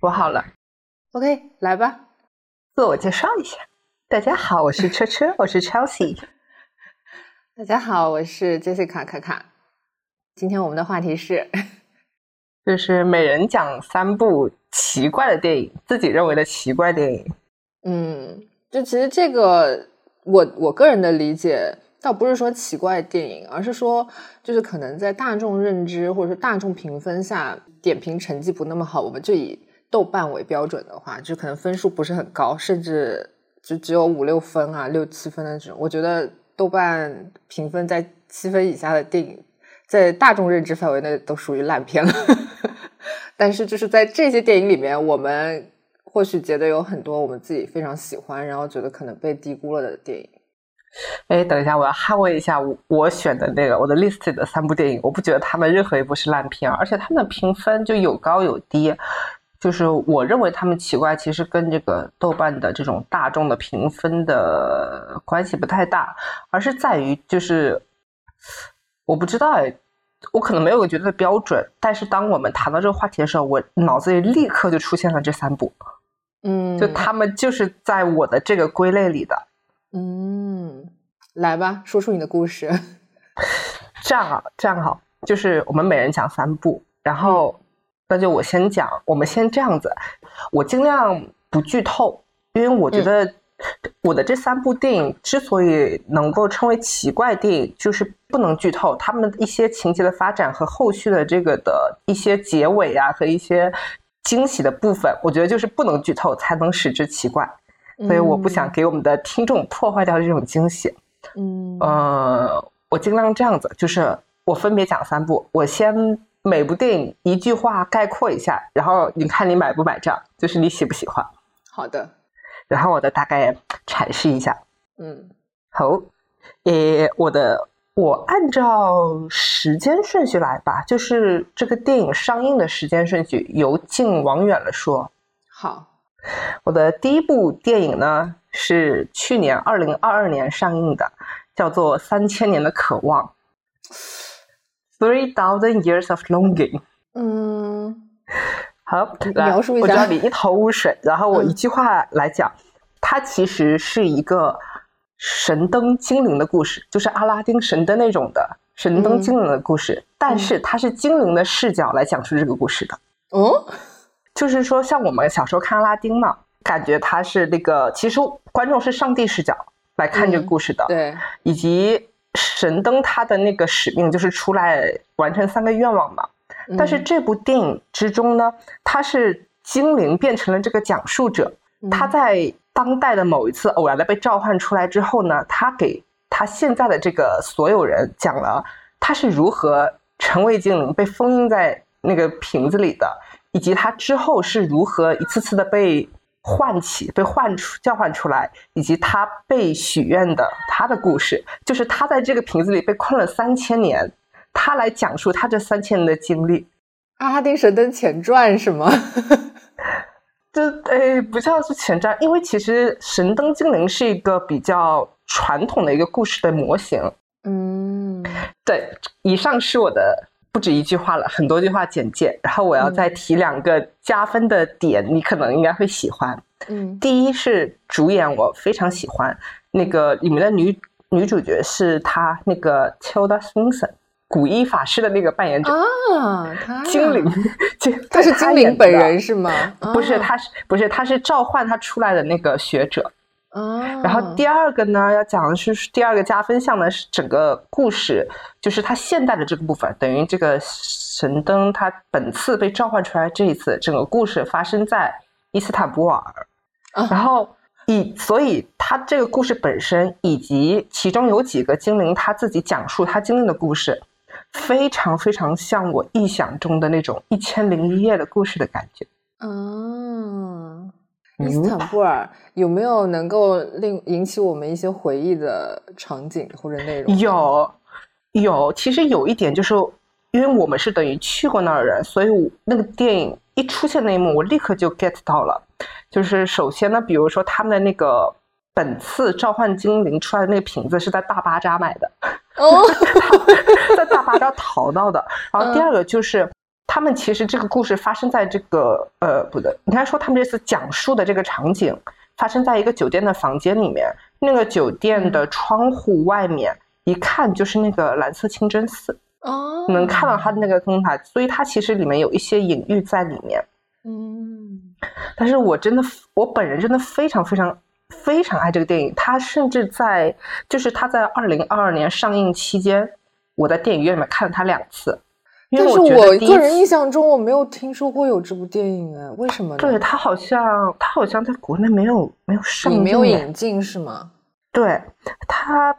我好了，OK，来吧，自我介绍一下。大家好，我是车车，我是 Chelsea。大家好，我是 Jessica 卡卡。今天我们的话题是，就是每人讲三部奇怪的电影，自己认为的奇怪电影。嗯，就其实这个，我我个人的理解。倒不是说奇怪电影，而是说，就是可能在大众认知或者说大众评分下，点评成绩不那么好。我们就以豆瓣为标准的话，就可能分数不是很高，甚至就只有五六分啊、六七分的这种。我觉得豆瓣评分在七分以下的电影，在大众认知范围内都属于烂片了。但是就是在这些电影里面，我们或许觉得有很多我们自己非常喜欢，然后觉得可能被低估了的电影。哎，等一下，我要捍卫一下我我选的那个我的 list 的三部电影，我不觉得他们任何一部是烂片，而且他们的评分就有高有低，就是我认为他们奇怪，其实跟这个豆瓣的这种大众的评分的关系不太大，而是在于就是我不知道哎，我可能没有个绝对的标准，但是当我们谈到这个话题的时候，我脑子里立刻就出现了这三部，嗯，就他们就是在我的这个归类里的。嗯，来吧，说出你的故事。这样啊，这样好，就是我们每人讲三部，然后那就我先讲。我们先这样子，我尽量不剧透，因为我觉得我的这三部电影之所以能够称为奇怪电影，就是不能剧透他们一些情节的发展和后续的这个的一些结尾啊和一些惊喜的部分，我觉得就是不能剧透才能使之奇怪。所以我不想给我们的听众破坏掉这种惊喜。嗯，呃，我尽量这样子，就是我分别讲三部，我先每部电影一句话概括一下，然后你看你买不买账，就是你喜不喜欢。好的。然后我的大概阐释一下。嗯，好。诶，我的我按照时间顺序来吧，就是这个电影上映的时间顺序，由近往远了说。好。我的第一部电影呢是去年二零二二年上映的，叫做《三千年的渴望》（Three Thousand Years of Longing）。嗯，好，描述一下。我知道你一头雾水，然后我一句话来讲，它其实是一个神灯精灵的故事，就是阿拉丁神灯那种的神灯精灵的故事，但是它是精灵的视角来讲述这个故事的。哦。就是说，像我们小时候看阿拉丁嘛，感觉它是那个，其实观众是上帝视角来看这个故事的，对，以及神灯他的那个使命就是出来完成三个愿望嘛。但是这部电影之中呢，他是精灵变成了这个讲述者，他在当代的某一次偶然的被召唤出来之后呢，他给他现在的这个所有人讲了他是如何成为精灵，被封印在那个瓶子里的。以及他之后是如何一次次的被唤起、被唤出、叫唤出来，以及他被许愿的他的故事，就是他在这个瓶子里被困了三千年，他来讲述他这三千年的经历。阿拉丁神灯前传是吗？这诶，不叫是前传，因为其实神灯精灵是一个比较传统的一个故事的模型。嗯，对，以上是我的。不止一句话了，很多句话简介。然后我要再提两个加分的点，你可能应该会喜欢。嗯，第一是主演，我非常喜欢那个里面的女女主角是她那个 Tilda Swinton，古一法师的那个扮演者啊，精灵，她是精灵本人是吗？不是，她是不是她是召唤她出来的那个学者。哦，然后第二个呢，要讲的是第二个加分项呢，是整个故事，就是它现代的这个部分，等于这个神灯它本次被召唤出来，这一次整个故事发生在伊斯坦布尔，然后以所以他这个故事本身以及其中有几个精灵他自己讲述他经历的故事，非常非常像我臆想中的那种一千零一夜的故事的感觉，嗯。伊斯坦布尔有没有能够令引起我们一些回忆的场景或者内容？有，有。其实有一点就是，因为我们是等于去过那儿的人，所以那个电影一出现那一幕，我立刻就 get 到了。就是首先呢，比如说他们的那个本次召唤精灵出来的那个瓶子是在大巴扎买的，哦，在大巴扎淘到的。然后第二个就是。他们其实这个故事发生在这个呃，不对，应该说他们这次讲述的这个场景发生在一个酒店的房间里面，那个酒店的窗户外面一看就是那个蓝色清真寺，哦，能看到它的那个灯塔，所以它其实里面有一些隐喻在里面。嗯，但是我真的，我本人真的非常非常非常爱这个电影，它甚至在就是它在二零二二年上映期间，我在电影院里面看了它两次。但是我个人印象中我没有听说过有这部电影哎，为什么呢？对他好像他好像在国内没有没有上没有引进是吗？对他，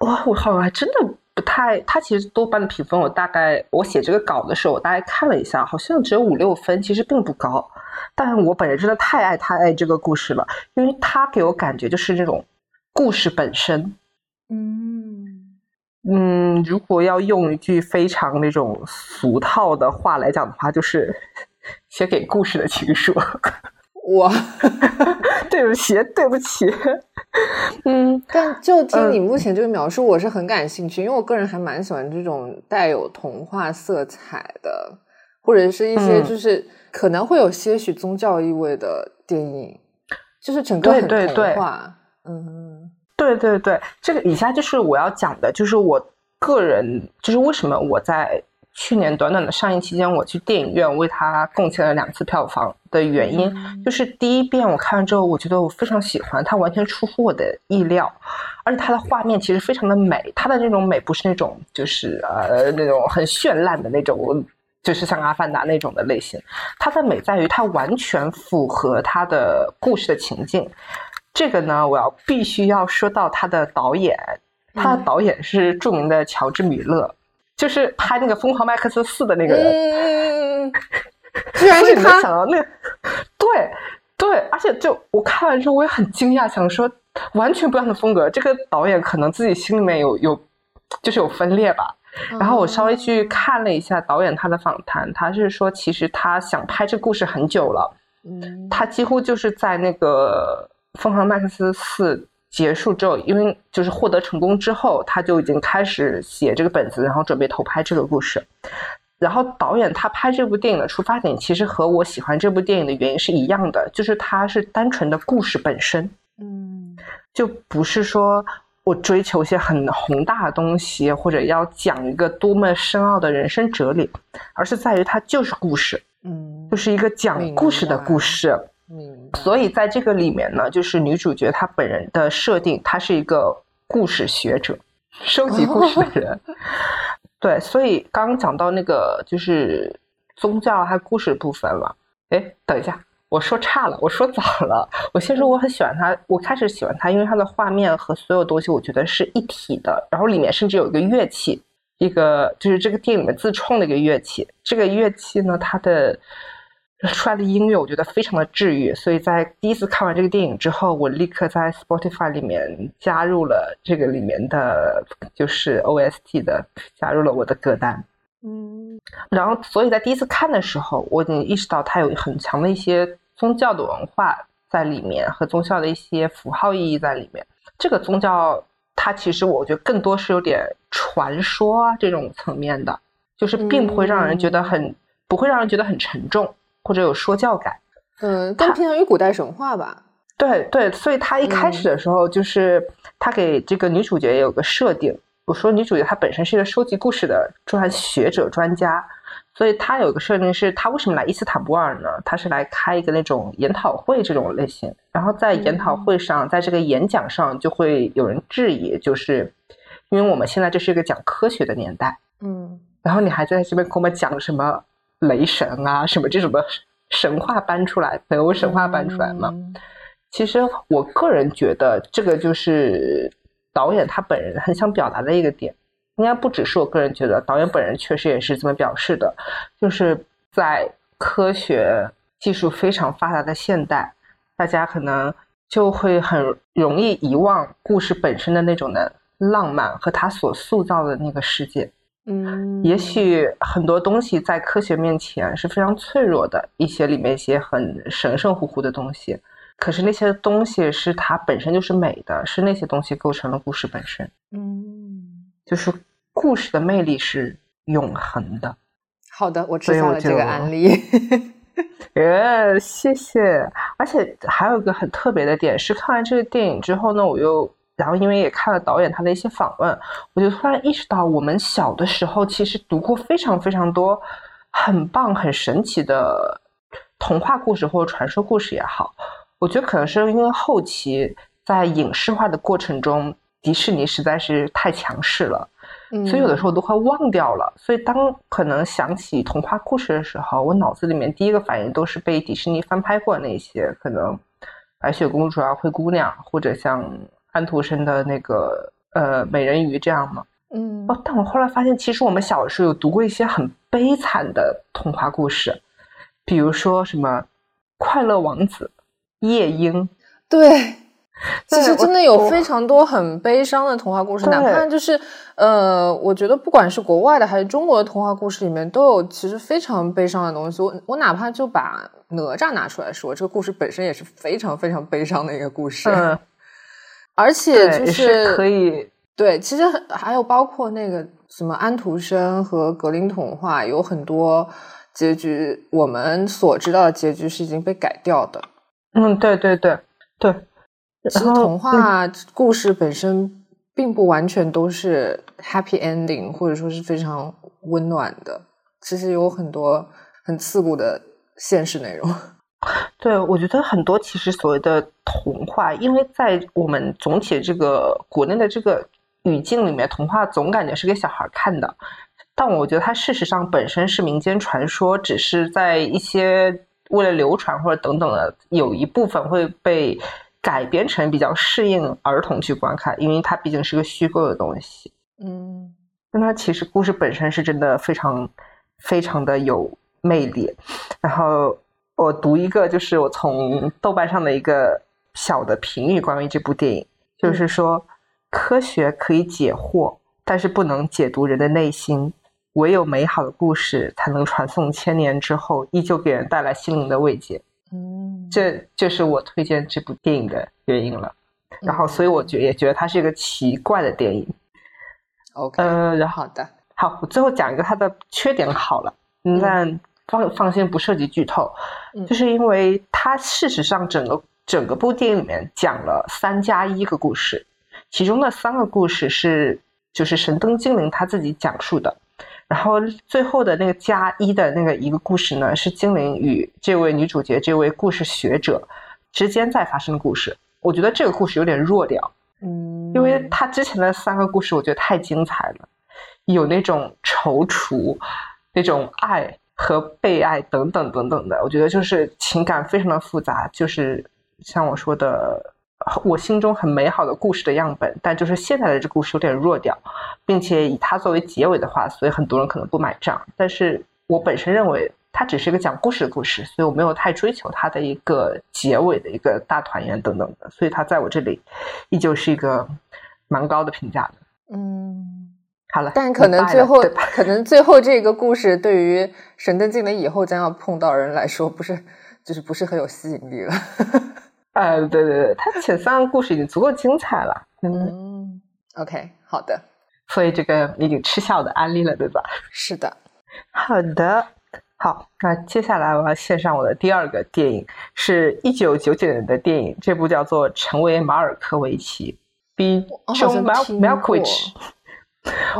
哇，我好像还真的不太。他其实豆瓣的评分，我大概我写这个稿的时候，我大概看了一下，好像只有五六分，其实并不高。但我本人真的太爱太爱这个故事了，因为他给我感觉就是那种故事本身。嗯，嗯，如果要用一句非常那种俗套的话来讲的话，就是写给故事的情书。我 对不起，对不起。嗯，但就听你目前这个描述，我是很感兴趣，因为我个人还蛮喜欢这种带有童话色彩的，或者是一些嗯就是可能会有些许宗教意味的电影，就是整个很童对对话。嗯对对对，这个以下就是我要讲的，就是我个人，就是为什么我在去年短短的上映期间，我去电影院为它贡献了两次票房的原因，嗯就是第一遍我看完之后，我觉得我非常喜欢，它完全出乎我的意料，而且它的画面其实非常的美，它的那种美不是那种就是呃那种很绚烂的那种。就是像《阿凡达》那种的类型，它的美在于它完全符合它的故事的情境。这个呢，我要必须要说到他的导演，他的嗯。导演是著名的乔治·米勒，就是拍那个《疯狂麦克斯四》的那个人。嗯，居然是他。想到那个，对对，而且就我看完之后我也很惊讶，想说完全不一样的风格，这个导演可能自己心里面有有就是有分裂吧。然后我稍微去看了一下导演他的访谈，他是说其实他想拍这个故事很久了，嗯。他几乎就是在那个《疯狂麦克斯四》结束之后，因为就是获得成功之后，他就已经开始写这个本子，然后准备投拍这个故事。然后导演他拍这部电影的出发点，其实和我喜欢这部电影的原因是一样的，就是它是单纯的故事本身，嗯就不是说我追求一些很宏大的东西，或者要讲一个多么深奥的人生哲理，而是在于它就是故事，嗯，就是一个讲故事的故事。明白。所以在这个里面呢，就是女主角她本人的设定，她是一个故事学者，收集故事的人。对，所以刚刚讲到那个就是宗教还有故事部分了。哎，等一下，我说差了，我说早了。我先说我很喜欢它，我开始喜欢它，因为它的画面和所有东西我觉得是一体的，然后里面甚至有一个乐器，一个就是这个电影里面自创的一个乐器。这个乐器呢，它的出来的音乐我觉得非常的治愈，所以在第一次看完这个电影之后，我立刻在 Spotify 里面加入了这个里面的就是 OST 的，加入了我的歌单。嗯然后，所以在第一次看的时候，我已经意识到它有很强的一些宗教的文化在里面，和宗教的一些符号意义在里面。这个宗教，它其实我觉得更多是有点传说啊这种层面的，就是并不会让人觉得很，不会让人觉得很沉重或者有说教感。嗯，更偏向于古代神话吧。对对，所以他一开始的时候，就是他给这个女主角有个设定。我说女主角她本身是一个收集故事的专学者专家，所以她有个设定是，她为什么来伊斯坦布尔呢？她是来开一个那种研讨会这种类型。然后在研讨会上，在这个演讲上，就会有人质疑，就是因为我们现在这是一个讲科学的年代，嗯然后你还在这边给我们讲什么雷神啊，什么这种的神话搬出来，北欧神话搬出来嘛？嗯其实我个人觉得，这个就是导演他本人很想表达的一个点。应该不只是我个人觉得，导演本人确实也是这么表示的，就是在科学技术非常发达的现代，大家可能就会很容易遗忘故事本身的那种的浪漫和他所塑造的那个世界。嗯，也许很多东西在科学面前是非常脆弱的，一些里面一些很神神乎乎的东西，可是那些东西是它本身就是美的，是那些东西构成了故事本身，嗯，就是故事的魅力是永恒的。好的，我知道了这个案例。呃，谢谢。而且还有一个很特别的点是，看完这个电影之后呢，我又然后因为也看了导演他的一些访问，我就突然意识到，我们小的时候其实读过非常非常多很棒、很神奇的童话故事或者传说故事也好。我觉得可能是因为后期在影视化的过程中，迪士尼实在是太强势了。所以有的时候都快忘掉了。所以当可能想起童话故事的时候，我脑子里面第一个反应都是被迪士尼翻拍过那些，可能白雪公主啊、灰姑娘，或者像安徒生的那个呃美人鱼这样吗。嗯。哦，但我后来发现，其实我们小的时候有读过一些很悲惨的童话故事，比如说什么快乐王子、夜莺。对。其实真的有非常多很悲伤的童话故事，哪怕就是呃，我觉得不管是国外的还是中国的童话故事里面，都有其实非常悲伤的东西。我我哪怕就把哪吒拿出来说，这个故事本身也是非常非常悲伤的一个故事。嗯，而且就是可以对，其实还有包括那个什么安徒生和格林童话，有很多结局，我们所知道的结局是已经被改掉的。嗯，对对对对。其实童话故事本身并不完全都是 happy ending，或者说是非常温暖的。其实有很多很刺骨的现实内容。对，我觉得很多其实所谓的童话，因为在我们总体这个国内的这个语境里面，童话总感觉是给小孩看的。但我觉得它事实上本身是民间传说，只是在一些为了流传或者等等的，有一部分会被。改编成比较适应儿童去观看，因为它毕竟是个虚构的东西。嗯，但它其实故事本身是真的非常非常的有魅力。然后我读一个，就是我从豆瓣上的一个小的评语，关于这部电影，就是说科学可以解惑，但是不能解读人的内心。唯有美好的故事才能传颂千年之后，依旧给人带来心灵的慰藉。嗯，这就是我推荐这部电影的原因了。然后，所以我觉也觉得它是一个奇怪的电影。OK，呃，然后好的，好，我最后讲一个它的缺点好了，但放放心不涉及剧透，就是因为它事实上整个整个部电影里面讲了三加一个故事，其中的三个故事是就是神灯精灵他自己讲述的。然后最后的那个加一的那个一个故事呢，是精灵与这位女主角、这位故事学者之间在发生的故事。我觉得这个故事有点弱掉，嗯，因为他之前的三个故事我觉得太精彩了，有那种踌躇、那种爱和被爱等等等等的，我觉得就是情感非常的复杂，就是像我说的。我心中很美好的故事的样本，但就是现在的这故事有点弱掉，并且以它作为结尾的话，所以很多人可能不买账。但是我本身认为它只是一个讲故事的故事，所以我没有太追求它的一个结尾的一个大团圆等等的，所以它在我这里依旧是一个蛮高的评价的。嗯，好了，但可能最后可能最后这个故事对于神灯镜的以后将要碰到人来说，不是就是不是很有吸引力了。呃，对对对，他前三个故事已经足够精彩了。嗯，OK，好的。所以这个已经吃效的安利了，对吧？是的。好的，好，那接下来我要献上我的第二个电影，是一九九九年的电影，这部叫做《成为马尔科维奇》，Be John Malkovich。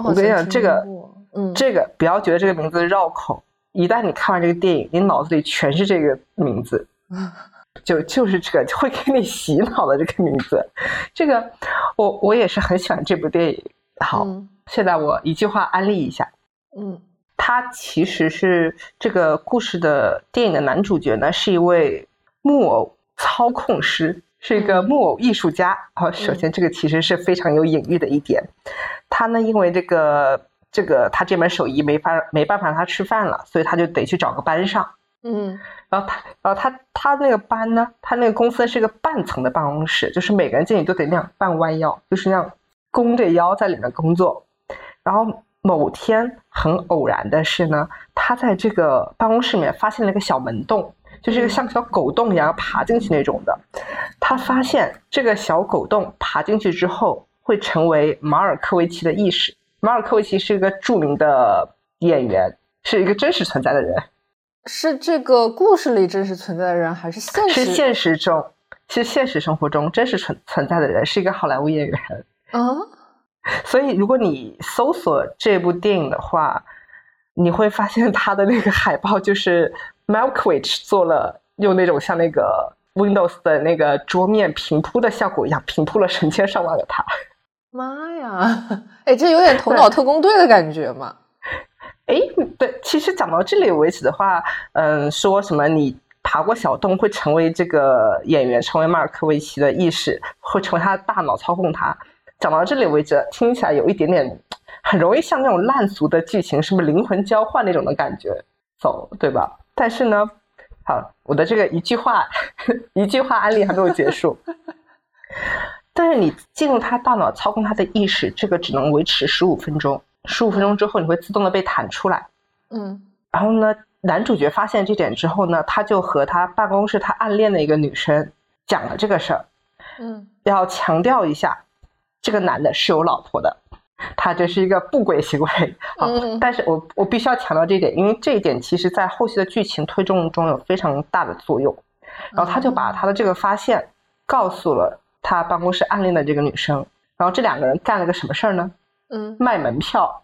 我跟你讲，这个，嗯，这个不要觉得这个名字绕口，一旦你看完这个电影，你脑子里全是这个名字。就就是这个会给你洗脑的这个名字，这个我我也是很喜欢这部电影。好，现在我一句话安利一下，嗯，他其实是这个故事的电影的男主角呢，是一位木偶操控师，是一个木偶艺术家。好，首先这个其实是非常有隐喻的一点。他呢，因为这个这个他这门手艺没法没办法让他吃饭了，所以他就得去找个班上。嗯，然后他，然后他，他那个班呢，他那个公司是一个半层的办公室，就是每个人进去都得那样半弯腰，就是那样弓着腰在里面工作。然后某天很偶然的是呢，他在这个办公室里面发现了一个小门洞，就是一个像小狗洞一样爬进去那种的。他发现这个小狗洞爬进去之后会成为马尔科维奇的意识。马尔科维奇是一个著名的演员。是一个真实存在的人。是这个故事里真实存在的人，还是现实？是现实中，是现实生活中真实存存在的人，是一个好莱坞演员。啊，所以如果你搜索这部电影的话，你会发现他的那个海报就是 Malkovich 做了用那种像那个 Windows 的那个桌面平铺的效果一样，平铺了成千上万个他。妈呀！哎，这有点头脑特工队的感觉嘛。哎，对，其实讲到这里为止的话，嗯，说什么你爬过小洞会成为这个演员，成为马尔科维奇的意识，会成为他的大脑操控他。讲到这里为止，听起来有一点点很容易像那种烂俗的剧情，什么灵魂交换那种的感觉，走，对吧？但是呢，好，我的这个一句话，一句话案例还没有结束。但是你进入他大脑操控他的意识，这个只能维持十五分钟。十五分钟之后，你会自动的被弹出来。嗯，然后呢，男主角发现这点之后呢，他就和他办公室他暗恋的一个女生讲了这个事儿。嗯，要强调一下，这个男的是有老婆的，他这是一个不轨行为。好，但是我我必须要强调这一点，因为这一点其实在后续的剧情推动中有非常大的作用。然后他就把他的这个发现告诉了他办公室暗恋的这个女生，然后这两个人干了个什么事儿呢？嗯，卖门票，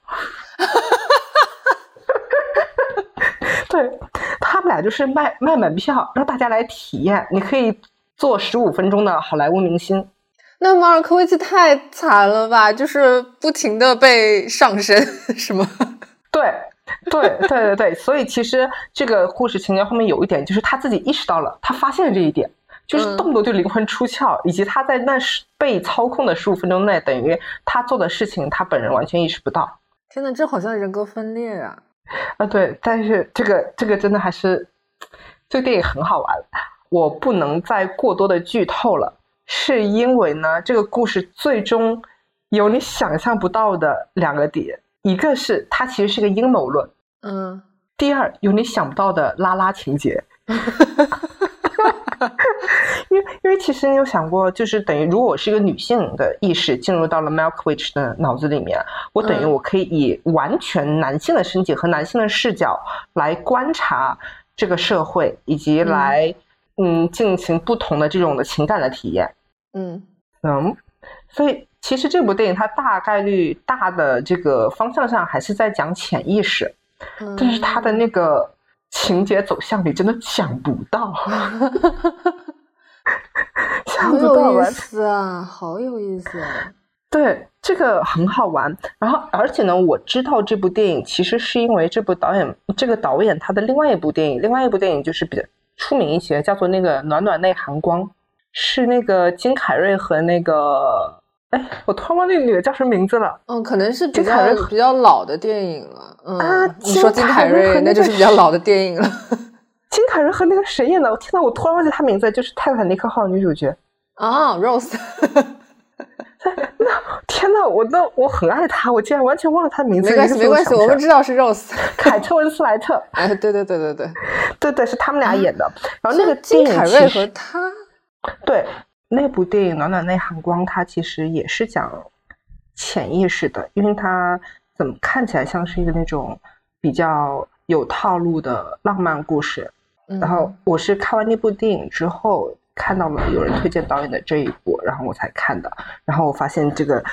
对他们俩就是卖卖门票，让大家来体验。你可以做十五分钟的好莱坞明星。那马尔科维奇太惨了吧？就是不停的被上身，是吗？对，对，对，对，对。所以其实这个故事情节后面有一点，就是他自己意识到了，他发现了这一点。就是动不动就灵魂出窍，以及他在那十被操控的十五分钟内，等于他做的事情，他本人完全意识不到。天呐，这好像人格分裂啊！啊，对，但是这个这个真的还是这个电影很好玩。我不能再过多的剧透了，是因为呢，这个故事最终有你想象不到的两个点，一个是它其实是个阴谋论，嗯，第二有你想不到的拉拉情节。因为，因为其实你有想过，就是等于，如果我是一个女性的意识进入到了 Malkovich 的脑子里面，我等于我可以以完全男性的身体和男性的视角来观察这个社会，以及来嗯进行不同的这种的情感的体验。嗯嗯，所以其实这部电影它大概率大的这个方向上还是在讲潜意识，但是它的那个。情节走向你真的想不到，想不到意思啊，好有意思啊！对，这个很好玩。然后，而且呢，我知道这部电影其实是因为这部导演，这个导演他的另外一部电影，另外一部电影就是比较出名一些，叫做那个《暖暖内含光》，是那个金凯瑞和那个。哎，我突然忘那个女的叫什么名字了。嗯，可能是比较比较老的电影了。嗯，你说金凯瑞，那就是比较老的电影了。金凯瑞和那个谁演的？我天呐，我突然忘记他名字，就是《泰坦尼克号》女主角啊，Rose。那天呐，我那我很爱她，我竟然完全忘了她名字。没关系，没关系，我们知道是 Rose，凯特温斯莱特。哎，对对对对对，对对，是他们俩演的。然后那个金凯瑞和他，对。那部电影《暖暖内含光》，它其实也是讲潜意识的，因为它怎么看起来像是一个那种比较有套路的浪漫故事。然后我是看完那部电影之后，看到了有人推荐导演的这一部，然后我才看的。然后我发现这个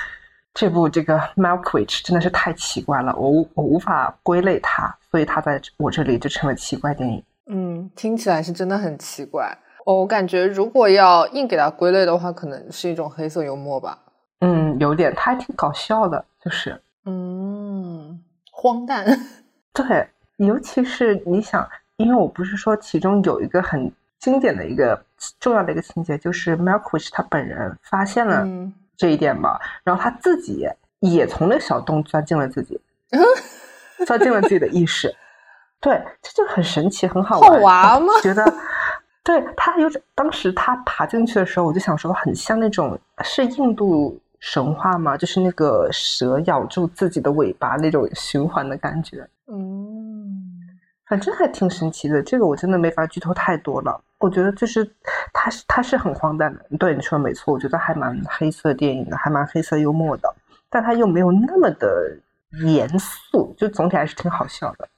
这部这个《Malkovich》真的是太奇怪了，我无我无法归类它，所以它在我这里就成了奇怪电影。嗯，听起来是真的很奇怪。我感觉，如果要硬给它归类的话，可能是一种黑色幽默吧。嗯，有点，它还挺搞笑的，就是，嗯，荒诞。对，尤其是你想，因为我不是说其中有一个很经典的一个重要的一个情节，就是 Malkovich 他本人发现了这一点嘛，然后他自己也从那小洞钻进了自己，钻进了自己的意识。对，这就很神奇，很好玩。好玩吗？觉得。对他有当时他爬进去的时候，我就想说，很像那种是印度神话吗？就是那个蛇咬住自己的尾巴那种循环的感觉。嗯，反正还挺神奇的。这个我真的没法剧透太多了。我觉得就是他是他是很荒诞的。对你说的没错，我觉得还蛮黑色电影的，还蛮黑色幽默的，但他又没有那么的严肃，就总体还是挺好笑的。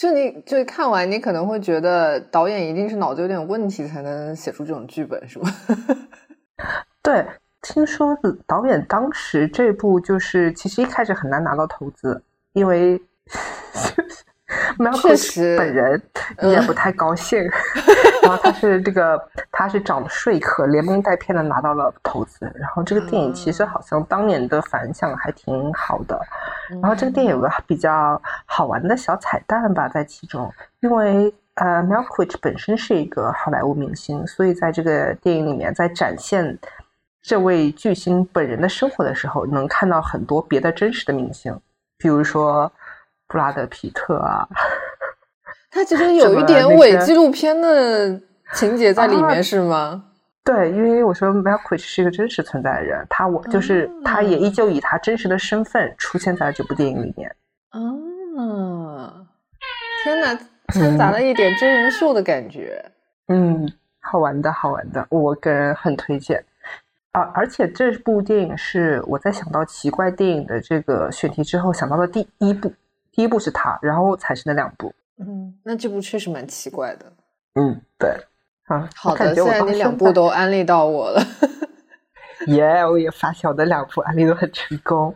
就你就看完，你可能会觉得导演一定是脑子有点问题，才能写出这种剧本，是吧？对，听说导演当时这部就是其实一开始很难拿到投资，因为。确实，本人也不太高兴。然后他是这个，他是找了说客，连蒙带骗的拿到了投资。然后这个电影其实好像当年的反响还挺好的。然后这个电影有个比较好玩的小彩蛋吧，在其中，因为呃，Malkovich 本身是一个好莱坞明星，所以在这个电影里面，在展现这位巨星本人的生活的时候，能看到很多别的真实的明星，比如说。布拉德皮特啊，他其实 有一点伪纪录片的情节在里面，是吗？对，因为我说 m a l q u i c h 是一个真实存在的人，他我就是他也依旧以他真实的身份出现在这部电影里面。啊，天哪，掺杂了一点真人秀的感觉。嗯，好玩的，好玩的，我个人很推荐。啊，而且这部电影是我在想到奇怪电影的这个选题之后想到的第一部。第一部是他，然后才是那两部。嗯，那这部确实蛮奇怪的。嗯，对。啊，好的，现在你两部都安利到我了。耶，我也发现我的两部安利都很成功。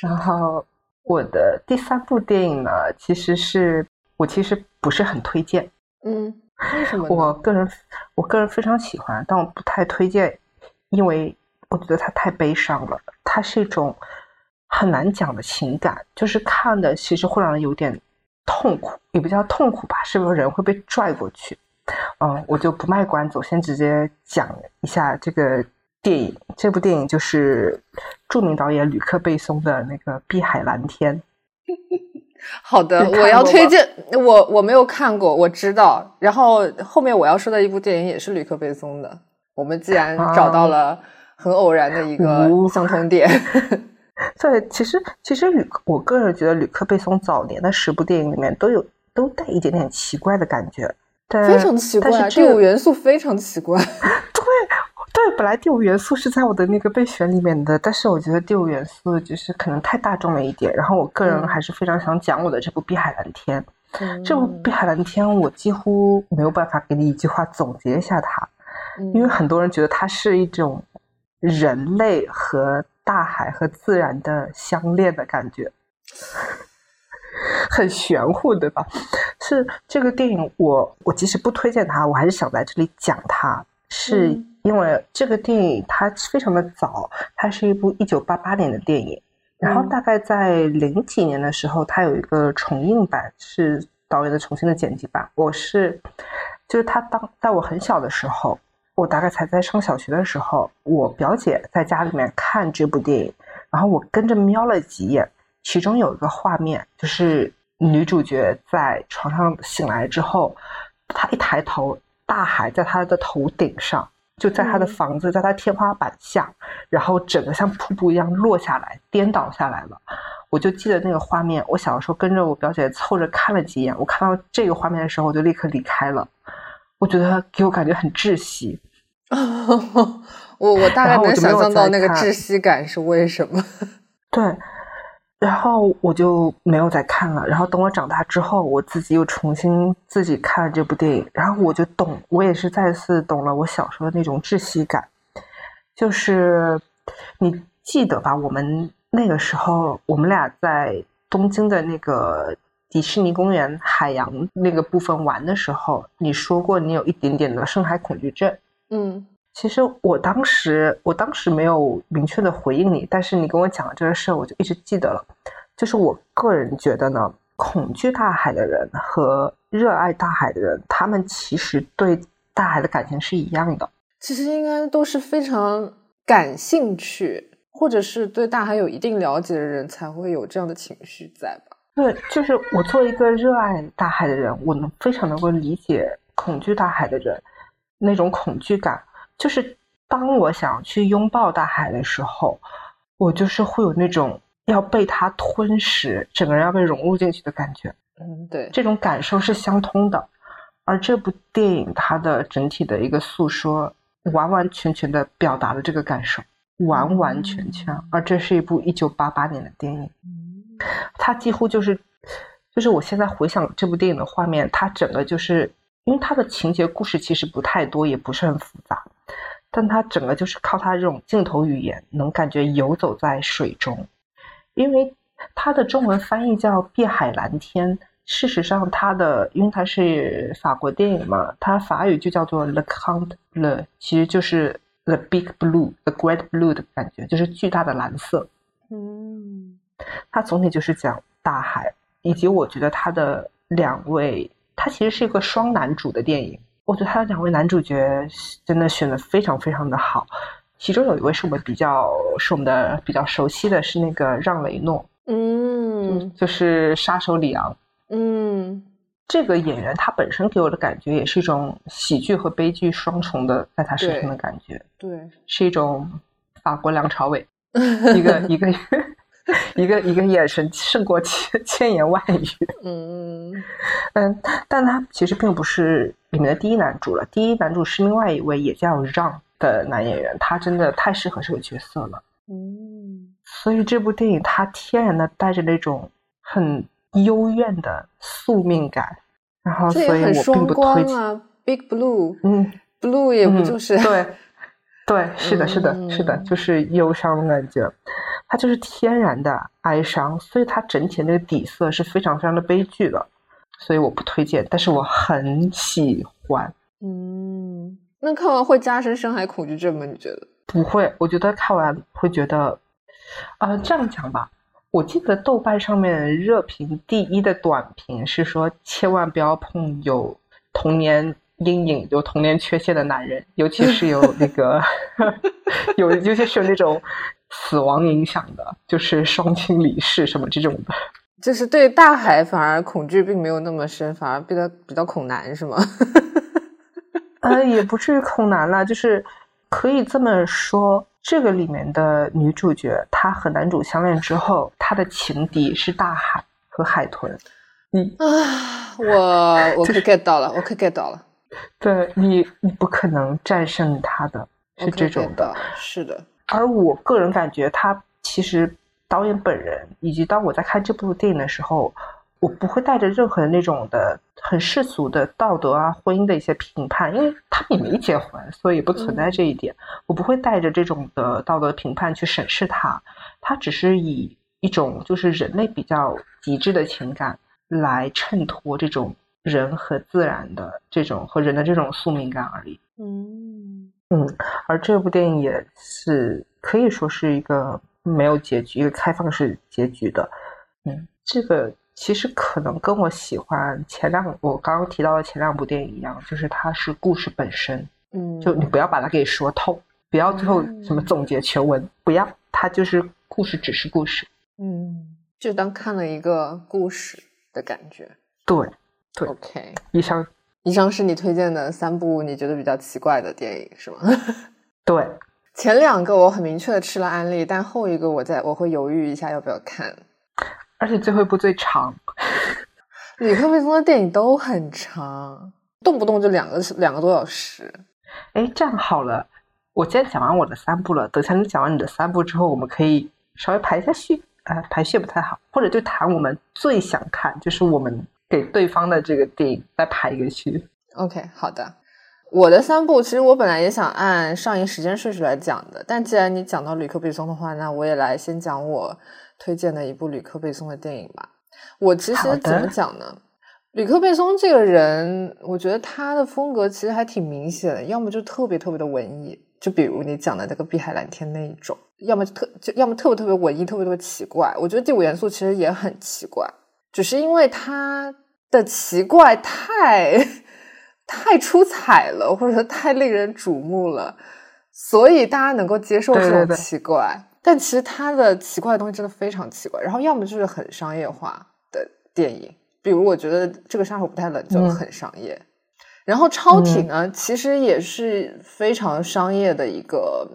然后我的第三部电影呢，其实是我其实不是很推荐。嗯，为什么？我个人我个人非常喜欢，但我不太推荐，因为我觉得它太悲伤了。它是一种。很难讲的情感，就是看的其实会让人有点痛苦，也不叫痛苦吧，是不是人会被拽过去？嗯，我就不卖关子，我先直接讲一下这个电影。这部电影就是著名导演吕克贝松的那个《碧海蓝天》。好的，我要推荐我我没有看过，我知道。然后后面我要说的一部电影也是吕克贝松的。我们既然找到了很偶然的一个相同点。对，其实其实吕，我个人觉得吕克贝松早年的十部电影里面都有都带一点点奇怪的感觉，非常奇怪，第五元素非常奇怪。对对，本来第五元素是在我的那个备选里面的，但是我觉得第五元素就是可能太大众了一点。然后我个人还是非常想讲我的这部《碧海蓝天》。这部《碧海蓝天》，我几乎没有办法给你一句话总结一下它，因为很多人觉得它是一种人类和。大海和自然的相恋的感觉，很玄乎，对吧？是这个电影，我我即使不推荐它，我还是想在这里讲它，是因为这个电影它非常的早，它是一部一九八八年的电影，然后大概在零几年的时候，它有一个重映版，是导演的重新的剪辑版。我是就是他当在我很小的时候。我大概才在上小学的时候，我表姐在家里面看这部电影，然后我跟着瞄了几眼，其中有一个画面，就是女主角在床上醒来之后，她一抬头，大海在她的头顶上，就在她的房子，在她天花板下，然后整个像瀑布一样落下来，颠倒下来了。我就记得那个画面，我小时候跟着我表姐凑着看了几眼，我看到这个画面的时候，我就立刻离开了。我觉得给我感觉很窒息，我我大概能想象到那个窒息感是为什么。对，然后我就没有再看了。然后等我长大之后，我自己又重新自己看了这部电影，然后我就懂，我也是再次懂了我小时候的那种窒息感。就是你记得吧？我们那个时候，我们俩在东京的那个。迪士尼公园海洋那个部分玩的时候，你说过你有一点点的深海恐惧症。嗯，其实我当时我当时没有明确的回应你，但是你跟我讲了这个事儿，我就一直记得了。就是我个人觉得呢，恐惧大海的人和热爱大海的人，他们其实对大海的感情是一样的。其实应该都是非常感兴趣，或者是对大海有一定了解的人才会有这样的情绪在吧。对，就是我作为一个热爱大海的人，我能非常能够理解恐惧大海的人那种恐惧感。就是当我想去拥抱大海的时候，我就是会有那种要被它吞噬，整个人要被融入进去的感觉。嗯，对，这种感受是相通的。而这部电影它的整体的一个诉说，完完全全的表达了这个感受，完完全全。而这是一部一九八八年的电影。它几乎就是就是我现在回想这部电影的画面，它整个就是因为它的情节故事其实不太多，也不是很复杂，但它整个就是靠它这种镜头语言，能感觉游走在水中。因为它的中文翻译叫《碧海蓝天》，事实上它的因为它是法国电影嘛，它法语就叫做《Le Grand Bleu》，其实就是 The Big Blue，The Great Blue 的感觉，就是巨大的蓝色。嗯，它总体就是讲大海。以及我觉得他的两位，他其实是一个双男主的电影。我觉得他的两位男主角真的选的非常非常的好，其中有一位是我们比较是我们的比较熟悉的是那个让雷诺，嗯，就是杀手里昂，嗯，这个演员他本身给我的感觉也是一种喜剧和悲剧双重的在他身上的感觉，对，是一种法国梁朝伟，一个一个。一个一个眼神胜过千千言万语。嗯嗯，但他其实并不是里面的第一男主了。第一男主是另外一位也叫让的男演员，他真的太适合这个角色了。嗯，所以这部电影它天然的带着那种很幽怨的宿命感，然后所以我并不推荐啊。Big Blue，嗯，Blue 也不就是对对，是的，是的，是的，就是忧伤的感觉。它就是天然的哀伤，所以它整体那个底色是非常非常的悲剧的，所以我不推荐。但是我很喜欢。嗯，那看完会加深深海恐惧症吗？你觉得？不会，我觉得看完会觉得，呃，这样讲吧，我记得豆瓣上面热评第一的短评是说，千万不要碰有童年阴影、有童年缺陷的男人，尤其是有那个 有，尤其是有那种。死亡影响的，就是双亲离世什么这种的，就是对大海反而恐惧并没有那么深，反而比较比较恐男是吗？呃，也不至于恐男了，就是可以这么说，这个里面的女主角她和男主相恋之后，她的情敌是大海和海豚。你啊，我我可以 get 到了，我可以 get 到了。对你，你不可能战胜他的，是这种的，是的。而我个人感觉，他其实导演本人，以及当我在看这部电影的时候，我不会带着任何的那种的很世俗的道德啊、婚姻的一些评判，因为他们也没结婚，所以不存在这一点。我不会带着这种的道德评判去审视他，他只是以一种就是人类比较极致的情感来衬托这种人和自然的这种和人的这种宿命感而已。嗯。嗯，而这部电影也是可以说是一个没有结局、一个开放式结局的。嗯，这个其实可能跟我喜欢前两我刚刚提到的前两部电影一样，就是它是故事本身。嗯，就你不要把它给说透，不要最后什么总结全文，不要，它就是故事，只是故事。嗯，就当看了一个故事的感觉。对，对。OK，以上。以上是你推荐的三部你觉得比较奇怪的电影，是吗？对，前两个我很明确的吃了安利，但后一个我在我会犹豫一下要不要看。而且最后一部最长，李克威松的电影都很长，动不动就两个两个多小时。哎，这样好了，我今天讲完我的三部了，等下你讲完你的三部之后，我们可以稍微排一下序。啊，排序不太好，或者就谈我们最想看，就是我们。给对方的这个电影再排一个序。OK，好的。我的三部其实我本来也想按上映时间顺序来讲的，但既然你讲到吕克贝松的话，那我也来先讲我推荐的一部吕克贝松的电影吧。我其实怎么讲呢？吕克贝松这个人，我觉得他的风格其实还挺明显的，要么就特别特别的文艺，就比如你讲的那个《碧海蓝天》那一种；要么就特就要么特别特别文艺，特别特别奇怪。我觉得第五元素其实也很奇怪，只是因为他。的奇怪太太出彩了，或者说太令人瞩目了，所以大家能够接受这种奇怪。但其实它的奇怪的东西真的非常奇怪。然后要么就是很商业化的电影，比如我觉得这个杀手不太冷就很商业。然后超体呢，其实也是非常商业的一个，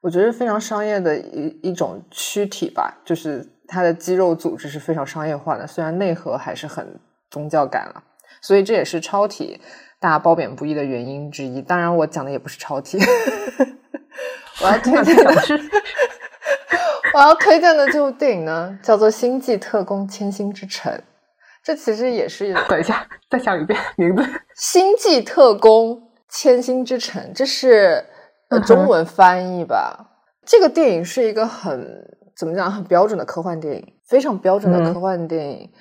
我觉得非常商业的一一种躯体吧，就是它的肌肉组织是非常商业化的，虽然内核还是很。宗教感了，所以这也是超体大家褒贬不一的原因之一。当然，我讲的也不是超体，我要推荐的 是，我要推荐的这部电影呢，叫做《星际特工：千星之城》。这其实也是 等一下，再讲一遍名字，《星际特工：千星之城》，这是中文翻译吧？这个电影是一个很怎么讲，很标准的科幻电影，非常标准的科幻电影。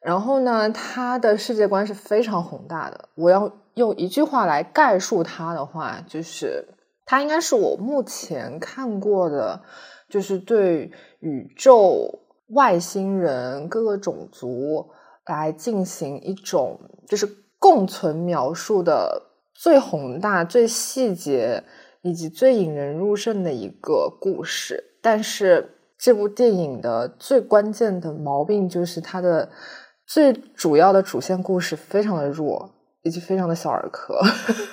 然后呢，他的世界观是非常宏大的。我要用一句话来概述它的话，就是它应该是我目前看过的，就是对宇宙、外星人、各个种族来进行一种就是共存描述的最宏大、最细节以及最引人入胜的一个故事。但是这部电影的最关键的毛病就是它的。最主要的主线故事非常的弱，以及非常的小儿科，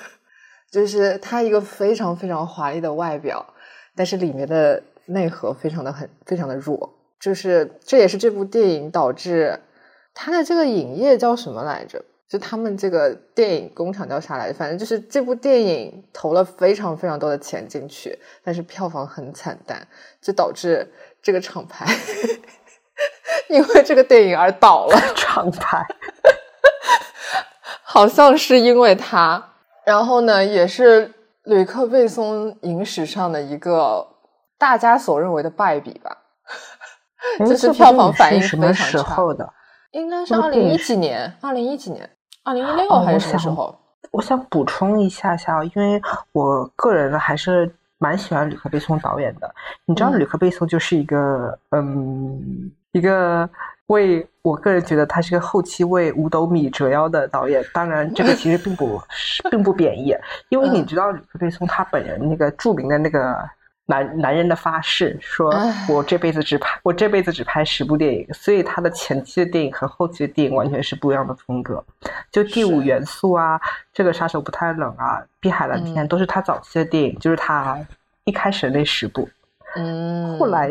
就是它一个非常非常华丽的外表，但是里面的内核非常的很非常的弱，就是这也是这部电影导致它的这个影业叫什么来着？就他们这个电影工厂叫啥来着？反正就是这部电影投了非常非常多的钱进去，但是票房很惨淡，就导致这个厂牌。因为这个电影而倒了，厂牌，好像是因为他。然后呢，也是吕克贝松影史上的一个大家所认为的败笔吧。就是票房反应什么时候的？应该是二零一几年，二零一几年，二零一六还是什么时候？我想补充一下下，因为我个人呢还是蛮喜欢吕克贝松导演的。你知道，吕克贝松就是一个嗯。一个为我个人觉得他是个后期为五斗米折腰的导演，当然这个其实并不 并不贬义，因为你知道李克贝松他本人那个著名的那个男男人的发誓，说我这辈子只拍我这辈子只拍十部电影，所以他的前期的电影和后期的电影完全是不一样的风格。就第五元素啊，这个杀手不太冷啊，碧海蓝天都是他早期的电影，就是他一开始那十部，嗯，后来。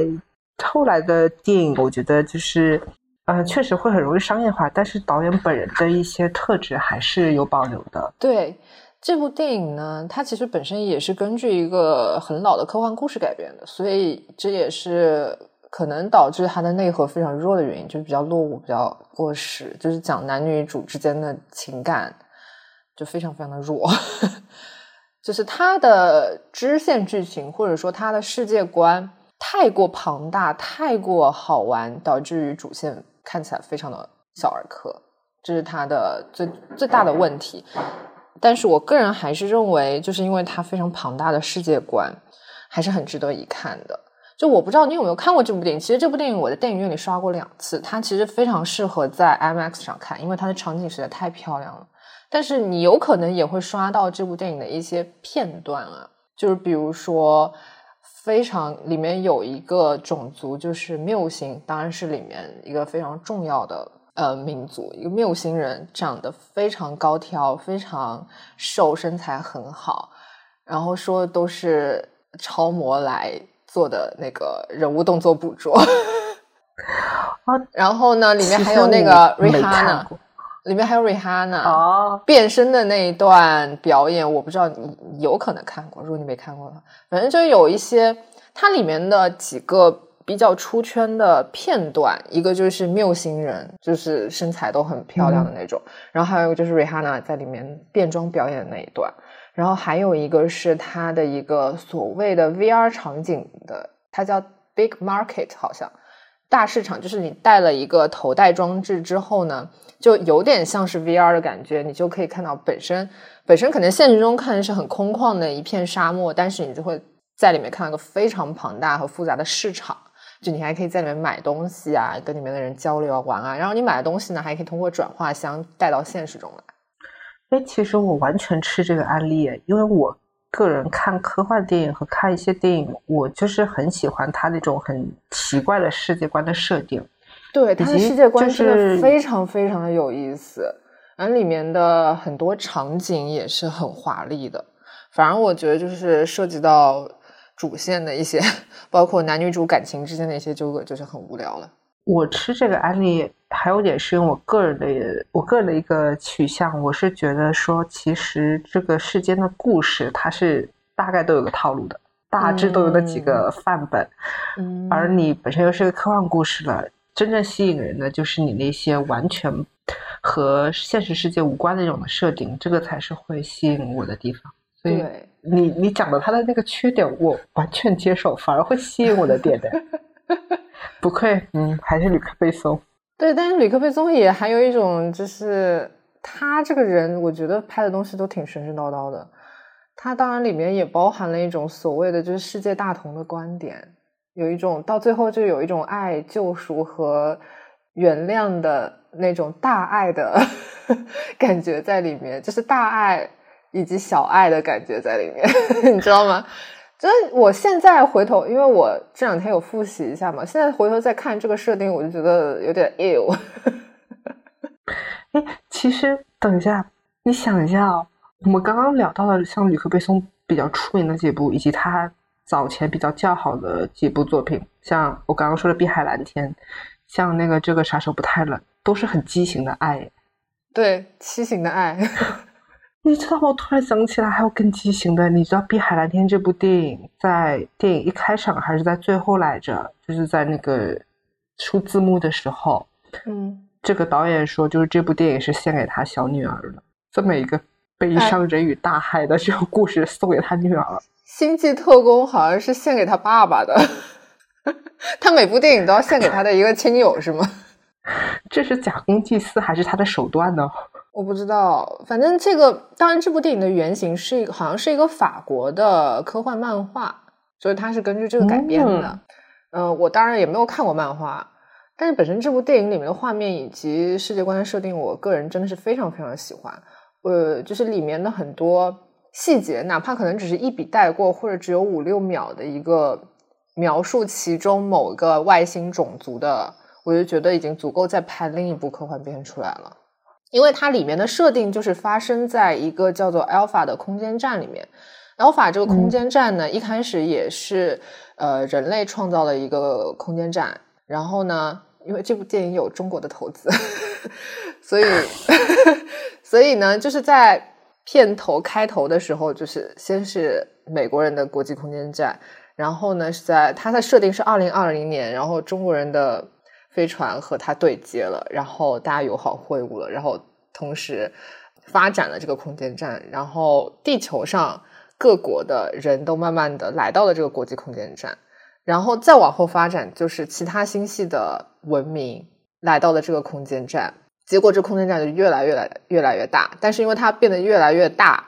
后来的电影，我觉得就是，嗯，确实会很容易商业化，但是导演本人的一些特质还是有保留的。对这部电影呢，它其实本身也是根据一个很老的科幻故事改编的，所以这也是可能导致它的内核非常弱的原因，就是比较落伍、比较过时，就是讲男女主之间的情感就非常非常的弱，就是它的支线剧情或者说它的世界观。太过庞大，太过好玩，导致于主线看起来非常的小儿科，这是它的最最大的问题。但是我个人还是认为，就是因为它非常庞大的世界观，还是很值得一看的。就我不知道你有没有看过这部电影，其实这部电影我在电影院里刷过两次，它其实非常适合在 IMAX 上看，因为它的场景实在太漂亮了。但是你有可能也会刷到这部电影的一些片段啊，就是比如说。非常里面有一个种族就是缪星，当然是里面一个非常重要的呃民族，一个缪星人，长得非常高挑，非常瘦，身材很好，然后说的都是超模来做的那个人物动作捕捉。啊，然后呢，里面还有那个瑞哈娜。里面还有 Rihanna 哦，变身的那一段表演，我不知道你有可能看过。如果你没看过的话，反正就有一些它里面的几个比较出圈的片段，一个就是缪星人，就是身材都很漂亮的那种，然后还有一个就是 Rihanna 在里面变装表演的那一段，然后还有一个是它的一个所谓的 VR 场景的，它叫 Big Market，好像。大市场就是你戴了一个头戴装置之后呢，就有点像是 VR 的感觉，你就可以看到本身本身可能现实中看是很空旷的一片沙漠，但是你就会在里面看到一个非常庞大和复杂的市场，就你还可以在里面买东西啊，跟里面的人交流啊玩啊，然后你买的东西呢还可以通过转化箱带到现实中来。哎，其实我完全吃这个案例，因为我。个人看科幻电影和看一些电影，我就是很喜欢他那种很奇怪的世界观的设定。对，他的世界观是非常非常的有意思，而里面的很多场景也是很华丽的。反正我觉得，就是涉及到主线的一些，包括男女主感情之间的一些纠葛，就是很无聊了。我吃这个案例还有点是因为我个人的我个人的一个取向，我是觉得说，其实这个世间的故事它是大概都有个套路的，大致都有那几个范本，而你本身又是个科幻故事了，真正吸引人的就是你那些完全和现实世界无关的那种的设定，这个才是会吸引我的地方。所以，你你讲的他的那个缺点，我完全接受，反而会吸引我的点的。不愧，嗯，还是吕克贝松。对，但是吕克贝松也还有一种，就是他这个人，我觉得拍的东西都挺神神叨叨的。他当然里面也包含了一种所谓的就是世界大同的观点，有一种到最后就有一种爱、救赎和原谅的那种大爱的 感觉在里面，就是大爱以及小爱的感觉在里面，你知道吗？就是我现在回头，因为我这两天有复习一下嘛，现在回头再看这个设定，我就觉得有点 ill。哎，其实等一下，你想一下哦，我们刚刚聊到了像吕克贝松比较出名的几部，以及他早前比较较好的几部作品，像我刚刚说的《碧海蓝天》，像那个这个杀手不太冷，都是很畸形的爱。对，畸形的爱。你知道，我突然想起来还有更畸形的。你知道《碧海蓝天》这部电影在电影一开场还是在最后来着？就是在那个出字幕的时候，嗯，这个导演说，就是这部电影是献给他小女儿的，这么一个悲伤人与大海的这个故事送给他女儿。星际特工好像是献给他爸爸的，他每部电影都要献给他的一个亲友，是吗？这是假公济私还是他的手段呢？我不知道，反正这个当然，这部电影的原型是一个，好像是一个法国的科幻漫画，所以它是根据这个改编的。嗯，我当然也没有看过漫画，但是本身这部电影里面的画面以及世界观的设定，我个人真的是非常非常喜欢。呃，就是里面的很多细节，哪怕可能只是一笔带过，或者只有五六秒的一个描述其中某个外星种族的，我就觉得已经足够再拍另一部科幻片出来了。因为它里面的设定就是发生在一个叫做 Alpha 的空间站里面。Alpha 这个空间站呢，一开始也是呃人类创造了一个空间站。然后呢，因为这部电影有中国的投资，所以 所以呢，就是在片头开头的时候，就是先是美国人的国际空间站，然后呢是在它的设定是二零二零年，然后中国人的。飞船和它对接了，然后大家友好会晤了，然后同时发展了这个空间站，然后地球上各国的人都慢慢的来到了这个国际空间站，然后再往后发展，就是其他星系的文明来到了这个空间站，结果这空间站就越来越来越来越大，但是因为它变得越来越大，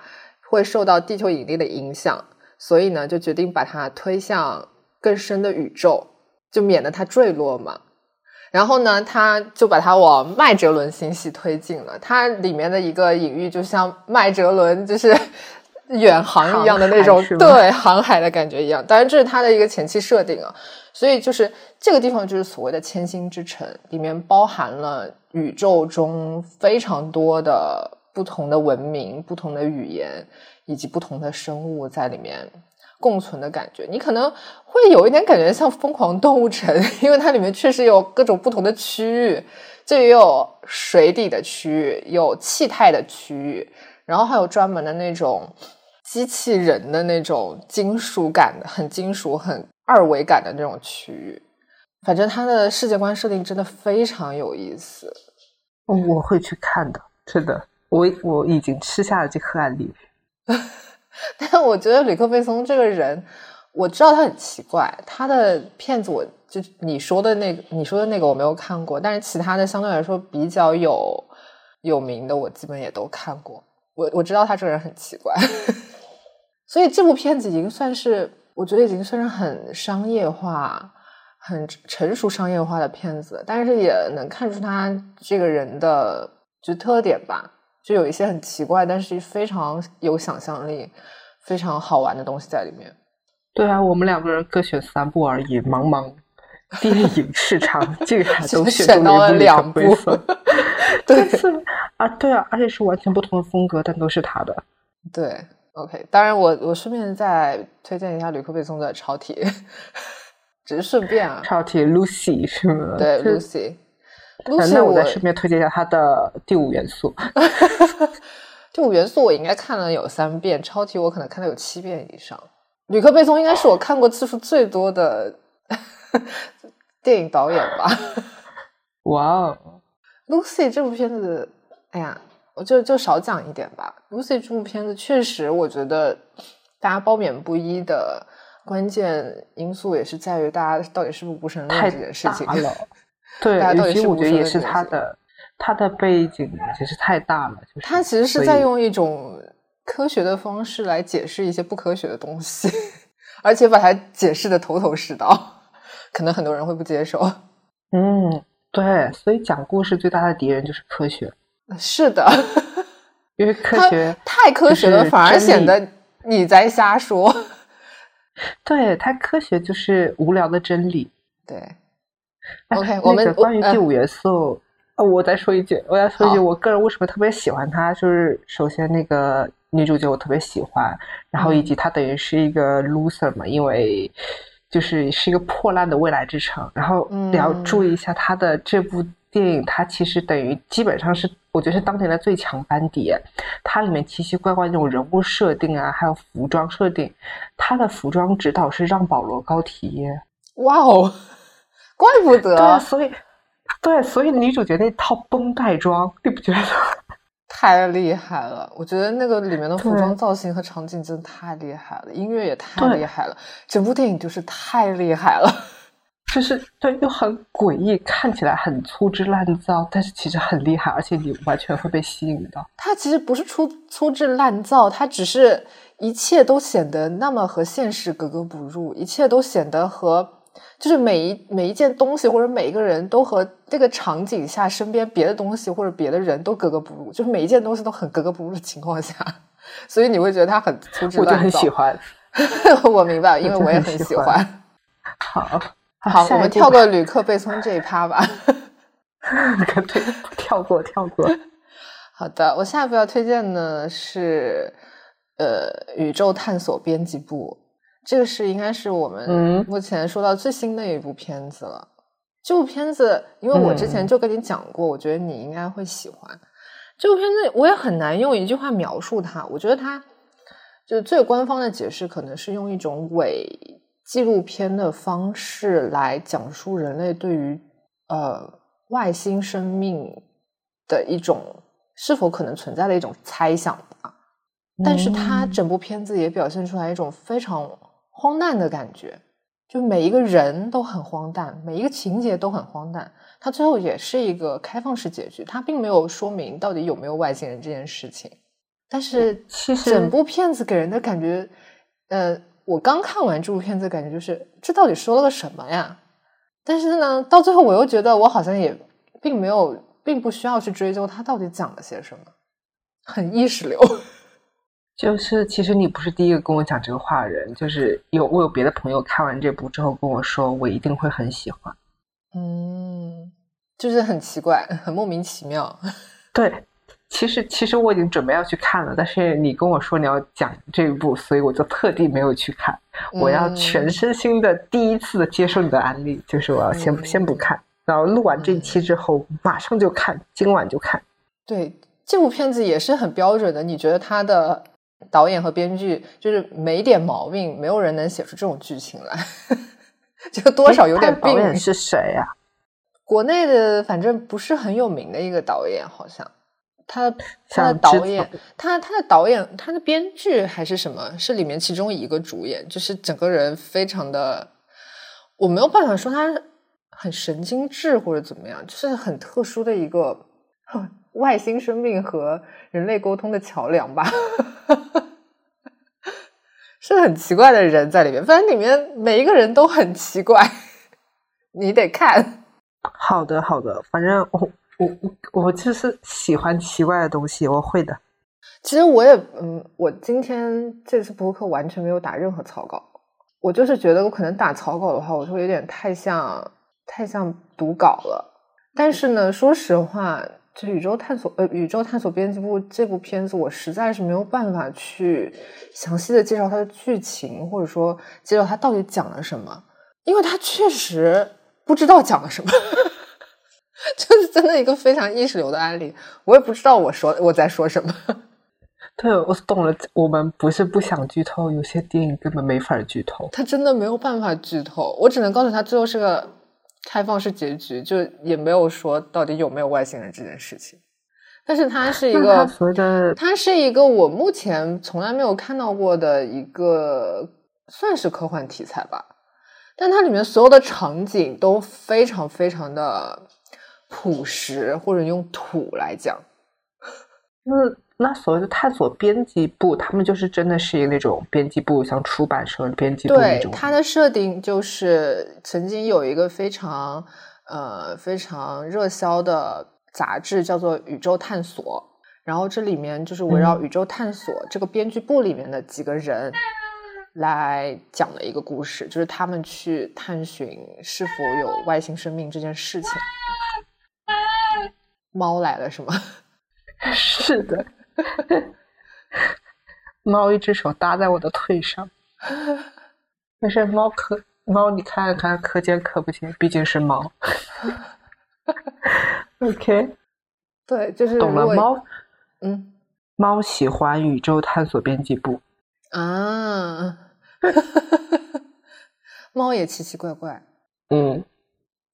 会受到地球引力的影响，所以呢就决定把它推向更深的宇宙，就免得它坠落嘛。然后呢，他就把它往麦哲伦星系推进了。它里面的一个隐喻，就像麦哲伦就是 远航一样的那种，对航海的感觉一样。当然，这是它的一个前期设定啊。所以，就是这个地方就是所谓的千星之城，里面包含了宇宙中非常多的不同的文明、不同的语言以及不同的生物在里面。共存的感觉，你可能会有一点感觉像《疯狂动物城》，因为它里面确实有各种不同的区域，这也有水底的区域，有气态的区域，然后还有专门的那种机器人的那种金属感的、很金属、很二维感的那种区域。反正它的世界观设定真的非常有意思，我会去看的，真的，我我已经吃下了这颗案例。但我觉得吕克贝松这个人，我知道他很奇怪。他的片子，我就你说的那个，你说的那个我没有看过，但是其他的相对来说比较有有名的，我基本也都看过。我我知道他这个人很奇怪，所以这部片子已经算是，我觉得已经算是很商业化、很成熟商业化的片子，但是也能看出他这个人的就特点吧。就有一些很奇怪，但是非常有想象力、非常好玩的东西在里面。对啊，我们两个人各选三部而已，茫茫电 影市场竟然都选到了两部。对啊，对啊，而且是完全不同的风格，但都是他的。对，OK。当然，我我顺便再推荐一下吕克贝松的《超体》，只是顺便啊，《超体》Lucy 是吗？对，Lucy。那我再顺便推荐一下他的《第五元素》。第五元素我应该看了有三遍，超体我可能看了有七遍以上。吕克贝松应该是我看过次数最多的电影导演吧？哇哦，Lucy 这部片子，哎呀，我就就少讲一点吧。Lucy 这部片子确实，我觉得大家褒贬不一的关键因素也是在于大家到底是不是无神论这件事情了。对，大家到底是我觉得也是他的他的背景其实太大了，就是他其实是在用一种科学的方式来解释一些不科学的东西，而且把它解释的头头是道，可能很多人会不接受。嗯。对，所以讲故事最大的敌人就是科学。是的，因为 科学太科学了，反而显得你在瞎说。对，太科学就是无聊的真理。对，OK，我们关于第五元素，呃，我再说一句，我要说一句，我个人为什么特别喜欢它，就是首先那个女主角我特别喜欢，然后以及她等于是一个 loser 嘛，因为。就是是一个破烂的未来之城，然后你要注意一下她的这部电影，它其实等于基本上是我觉得是当年的最强班底，它里面奇奇怪怪那种人物设定啊，还有服装设定，它的服装指导是让保罗高提耶，哇哦，怪不得，对，所以对，所以女主角那套绷带装，你不觉得？太厉害了！我觉得那个里面的服装造型和场景真的太厉害了，音乐也太厉害了，整部电影就是太厉害了，就是对，又很诡异，看起来很粗制滥造，但是其实很厉害，而且你完全会被吸引到。它其实不是粗粗制滥造，它只是一切都显得那么和现实格格不入，一切都显得和。就是每一每一件东西或者每一个人都和这个场景下身边别的东西或者别的人都格格不入，就是每一件东西都很格格不入的情况下，所以你会觉得他很粗制滥造。我就很喜欢，我明白，因为我也很喜欢。好，好，我们跳过旅客背诵这一趴吧。对，跳过，跳过。好的，我下一步要推荐的是呃，宇宙探索编辑部。这个是应该是我们目前说到最新的一部片子了。这部片子，因为我之前就跟你讲过，我觉得你应该会喜欢。这部片子我也很难用一句话描述它。我觉得它就是最官方的解释，可能是用一种伪纪录片的方式来讲述人类对于呃外星生命的一种是否可能存在的一种猜想吧。但是它整部片子也表现出来一种非常。荒诞的感觉，就每一个人都很荒诞，每一个情节都很荒诞。它最后也是一个开放式结局，它并没有说明到底有没有外星人这件事情。但是，其实整部片子给人的感觉，呃，我刚看完这部片子，感觉就是这到底说了个什么呀？但是呢，到最后我又觉得我好像也并没有，并不需要去追究它到底讲了些什么，很意识流。就是，其实你不是第一个跟我讲这个话的人，就是有我有别的朋友看完这部之后跟我说，我一定会很喜欢。嗯，就是很奇怪，很莫名其妙。对，其实其实我已经准备要去看了，但是你跟我说你要讲这一部，所以我就特地没有去看。我要全身心的第一次的接受你的安利，就是我要先先不看，然后录完这一期之后马上就看，今晚就看。对，这部片子也是很标准的，你觉得它的？导演和编剧就是没点毛病，没有人能写出这种剧情来，就多少有点病。导 演是谁呀？国内的，反正不是很有名的一个导演，好像他他的导演，他他的导演，他的编剧还是什么？是里面其中一个主演，就是整个人非常的，我没有办法说他很神经质或者怎么样，就是很特殊的一个。外星生命和人类沟通的桥梁吧，是很奇怪的人在里面。反正里面每一个人都很奇怪，你得看。好的，好的。反正我我我我就是喜欢奇怪的东西，我会的。其实我也嗯，我今天这次播客完全没有打任何草稿，我就是觉得我可能打草稿的话，我会有点太像太像读稿了。但是呢，说实话。这宇宙探索呃，宇宙探索编辑部这部片子，我实在是没有办法去详细的介绍它的剧情，或者说介绍它到底讲了什么，因为它确实不知道讲了什么，就是真的一个非常意识流的案例，我也不知道我说我在说什么。对，我懂了，我们不是不想剧透，有些电影根本没法剧透，它真的没有办法剧透，我只能告诉他最后是个。开放式结局，就也没有说到底有没有外星人这件事情。但是它是一个它是一个我目前从来没有看到过的一个算是科幻题材吧。但它里面所有的场景都非常非常的朴实，或者用土来讲，就是那所谓的探索编辑部，他们就是真的是一个那种编辑部，像出版社编辑部那对种。它的设定就是曾经有一个非常呃非常热销的杂志叫做《宇宙探索》，然后这里面就是围绕宇宙探索这个编辑部里面的几个人来讲的一个故事，就是他们去探寻是否有外星生命这件事情。猫来了是吗？是的，猫一只手搭在我的腿上，没事猫可猫，你看看可见可不见，毕竟是猫。OK，对，就是懂了。猫嗯猫喜欢宇宙探索编辑部，啊，猫也奇奇怪怪。嗯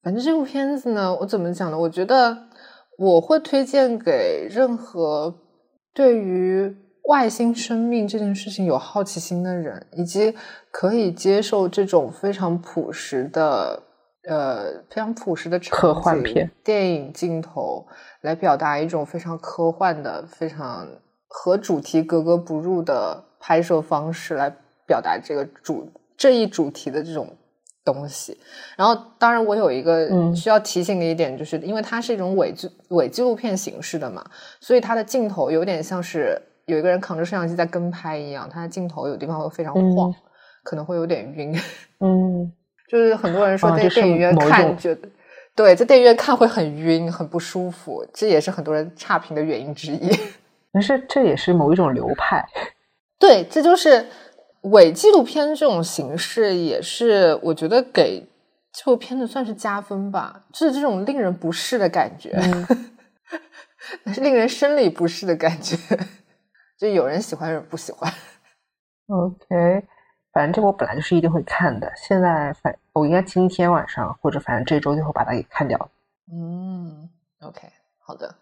反正这部片子呢，我怎么讲呢？我觉得我会推荐给任何对于外星生命这件事情有好奇心的人，以及可以接受这种非常朴实的呃非常朴实的科幻片电影镜头来表达一种非常科幻的、非常和主题格格不入的拍摄方式来表达这个主这一主题的这种东西。然后，当然我有一个嗯需要提醒的一点，就是因为它是一种伪纪伪纪录片形式的嘛，所以它的镜头有点像是有一个人扛着摄像机在跟拍一样，它的镜头有地方会非常晃，嗯可能会有点晕。嗯，就是很多人说在电影院看觉得，对，在电影院看会很晕，很不舒服，这也是很多人差评的原因之一。但是这也是某一种流派。对，这就是伪纪录片这种形式，也是我觉得给这部片子算是加分吧，就是这种令人不适的感觉，是 令人生理不适的感觉，就有人喜欢，有人不喜欢。OK，反正这个我本来就是一定会看的。现在反我应该今天晚上或者反正这周就会把它给看掉。嗯，OK，好的，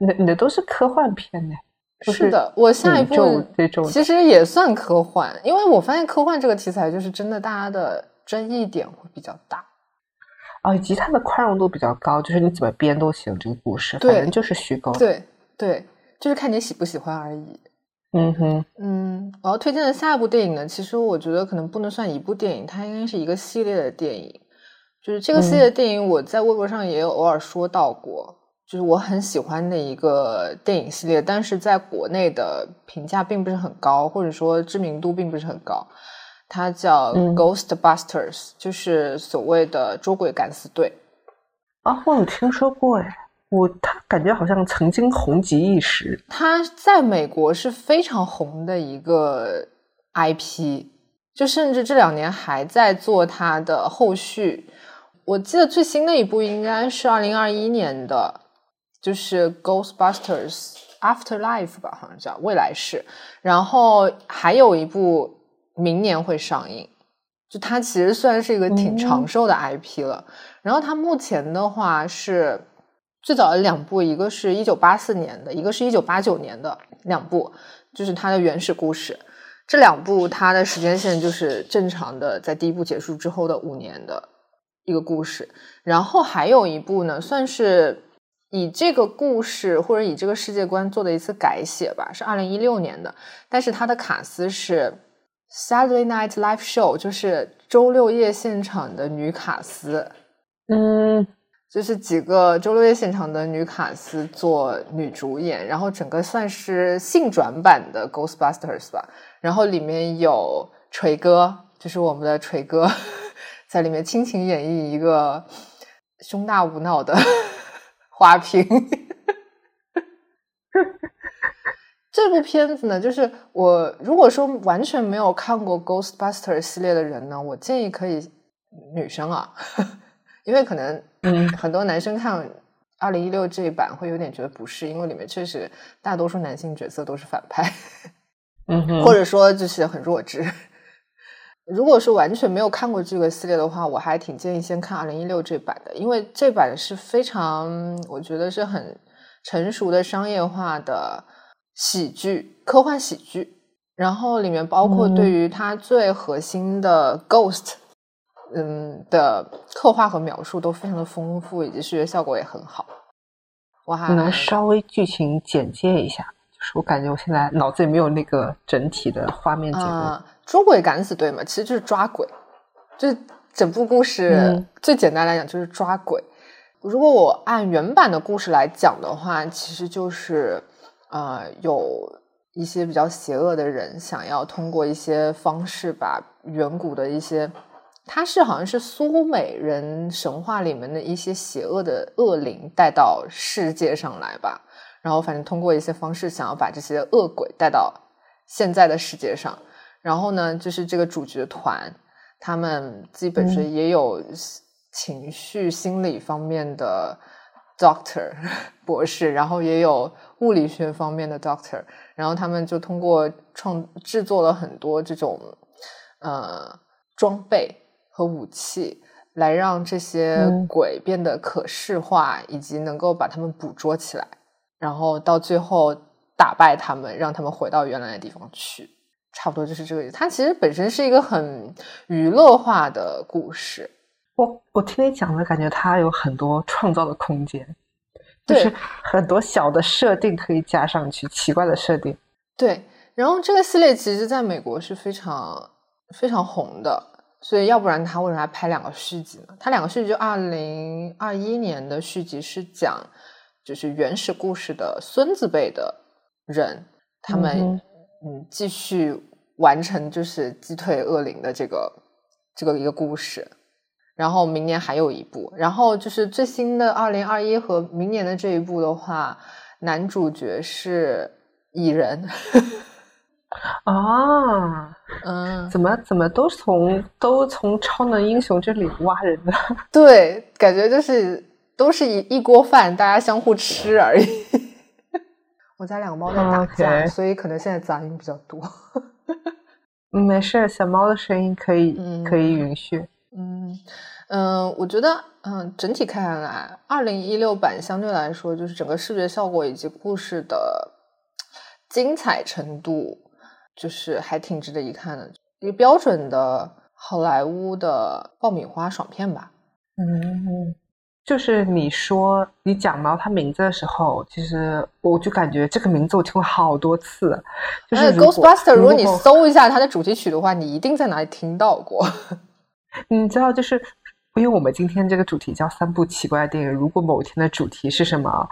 你的你的都是科幻片呢？就是的，我下一宇宙部这种的其实也算科幻，因为我发现科幻这个题材就是真的大家的争议点会比较大。啊，以及它的宽容度比较高，就是你怎么编都行，这个故事对反正就是虚构的。对对，就是看你喜不喜欢而已。嗯哼，嗯，我要推荐的下一部电影呢，其实我觉得可能不能算一部电影，它应该是一个系列的电影。就是这个系列的电影，我在微博上也有偶尔说到过，就是我很喜欢的一个电影系列，但是在国内的评价并不是很高，或者说知名度并不是很高。它叫嗯 Ghostbusters，、就是所谓的捉鬼敢死队。啊，我有听说过哎，我他感觉好像曾经红极一时。它在美国是非常红的一个 IP，就甚至这两年还在做它的后续。我记得最新的一部应该是二零二一年的，就是《Ghostbusters Afterlife》吧，好像叫未来式。然后还有一部明年会上映，就它其实算是一个挺长寿的 IP 了。然后它目前的话是最早的两部，一个是一九八四年的，一个是一九八九年的两部，就是它的原始故事。这两部它的时间线就是正常的，在第一部结束之后的五年的一个故事。然后还有一部呢，算是以这个故事或者以这个世界观做的一次改写吧，是二零一六年的，但是它的卡司是 Saturday Night Live Show，就是周六夜现场的女卡司。嗯，就是几个周六夜现场的女卡司做女主演，然后整个算是性转版的 Ghostbusters 吧。然后里面有锤哥，就是我们的锤哥，在里面倾情演绎一个胸大无脑的花瓶。这部片子呢，就是我如果说完全没有看过 Ghostbusters 系列的人呢，我建议可以女生啊，因为可能嗯很多男生看二零一六这一版会有点觉得不适，因为里面确实大多数男性角色都是反派，嗯哼，或者说就是很弱智。如果是完全没有看过这个系列的话，我还挺建议先看二零一六这版的，因为这版是非常，我觉得是很成熟的商业化的喜剧，科幻喜剧。然后里面包括对于它最核心的 Ghost，嗯的刻画和描述都非常的丰富，以及视觉效果也很好。我还能稍微剧情简介一下，就是我感觉我现在脑子里没有那个整体的画面结构。捉鬼敢死队嘛，其实就是抓鬼，就是整部故事最简单来讲就是抓鬼。如果我按原版的故事来讲的话，其实就是啊，有一些比较邪恶的人想要通过一些方式把远古的一些，它是好像是苏美人神话里面的一些邪恶的恶灵带到世界上来吧。然后反正通过一些方式想要把这些恶鬼带到现在的世界上。然后呢，就是这个主角团，他们自己本身也有情绪心理方面的 doctor 博士，然后也有物理学方面的 doctor，然后他们就通过创制作了很多这种呃装备和武器，来让这些鬼变得可视化，以及能够把他们捕捉起来，然后到最后打败他们，让他们回到原来的地方去。差不多就是这个意思。它其实本身是一个很娱乐化的故事。我我听你讲的感觉，它有很多创造的空间，就是很多小的设定可以加上去，奇怪的设定。对，然后这个系列其实在美国是非常非常红的，所以要不然他为什么还拍两个续集呢？他两个续集，就二零二一年的续集是讲就是原始故事的孙子辈的人，他们嗯继续。完成就是击退恶灵的这个这个一个故事，然后明年还有一部，然后就是最新的二零二一和明年的这一部的话，男主角是蚁人 啊，嗯，怎么怎么都从都从超能英雄这里挖人呢？对，感觉就是都是一一锅饭，大家相互吃而已。我家两个猫在打架，所以可能现在杂音比较多。没事，小猫的声音可以可以允许。嗯嗯，我觉得嗯，整体看下来，二零一六版相对来说，就是整个视觉效果以及故事的精彩程度，就是还挺值得一看的，一个标准的好莱坞的爆米花爽片吧。嗯。就是你说你讲到他名字的时候，其实我就感觉这个名字我听过好多次。就是 Ghostbuster，如果你搜一下它的主题曲的话，你一定在哪里听到过。你知道，就是因为我们今天这个主题叫三部奇怪的电影。如果某天的主题是什么，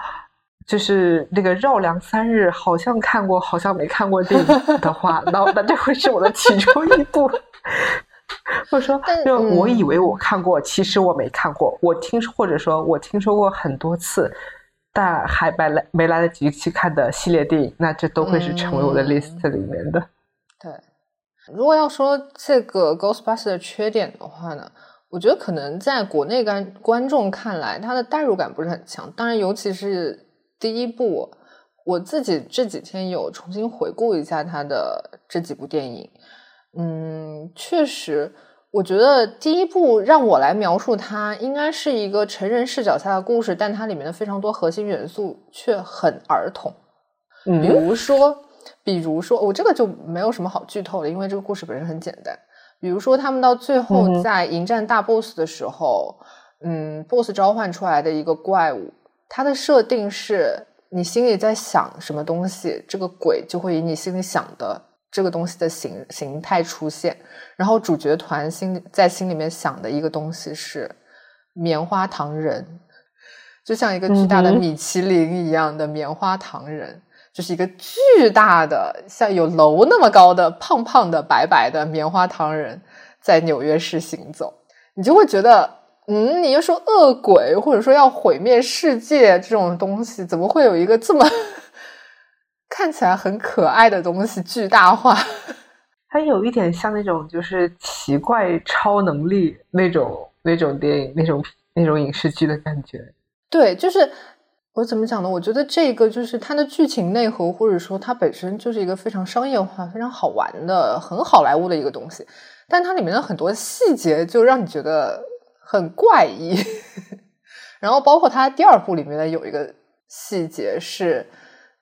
就是那个绕梁三日，好像看过，好像没看过电影的话，那那这会是我的其中一部。或者说，就我以为我看过，其实我没看过。我听说，或者说我听说过很多次，但还没来没来得及去看的系列电影，那这都会是成为我的 list 里面的。对，如果要说这个 Ghostbusters 的缺点的话呢，我觉得可能在国内观观众看来，它的代入感不是很强。当然，尤其是第一部，我自己这几天有重新回顾一下它的这几部电影。嗯，确实，我觉得第一部让我来描述它，应该是一个成人视角下的故事，但它里面的非常多核心元素却很儿童。嗯，比如说，比如说，我这个就没有什么好剧透的，因为这个故事本身很简单。比如说，他们到最后在迎战大 boss 的时候，嗯，boss 召唤出来的一个怪物，它的设定是你心里在想什么东西，这个鬼就会以你心里想的。这个东西的形形态出现，然后主角团心在心里面想的一个东西是棉花糖人，就像一个巨大的米其林一样的棉花糖人，就是一个巨大的像有楼那么高的胖胖的白白的棉花糖人，在纽约市行走，你就会觉得，嗯，你又说恶鬼或者说要毁灭世界这种东西，怎么会有一个这么？看起来很可爱的东西巨大化，它有一点像那种就是奇怪超能力那种那种电影那种那种影视剧的感觉。对，就是我怎么讲呢？我觉得这个就是它的剧情内核，或者说它本身就是一个非常商业化、非常好玩的、很好莱坞的一个东西。但它里面的很多细节就让你觉得很怪异。然后包括它第二部里面的有一个细节是，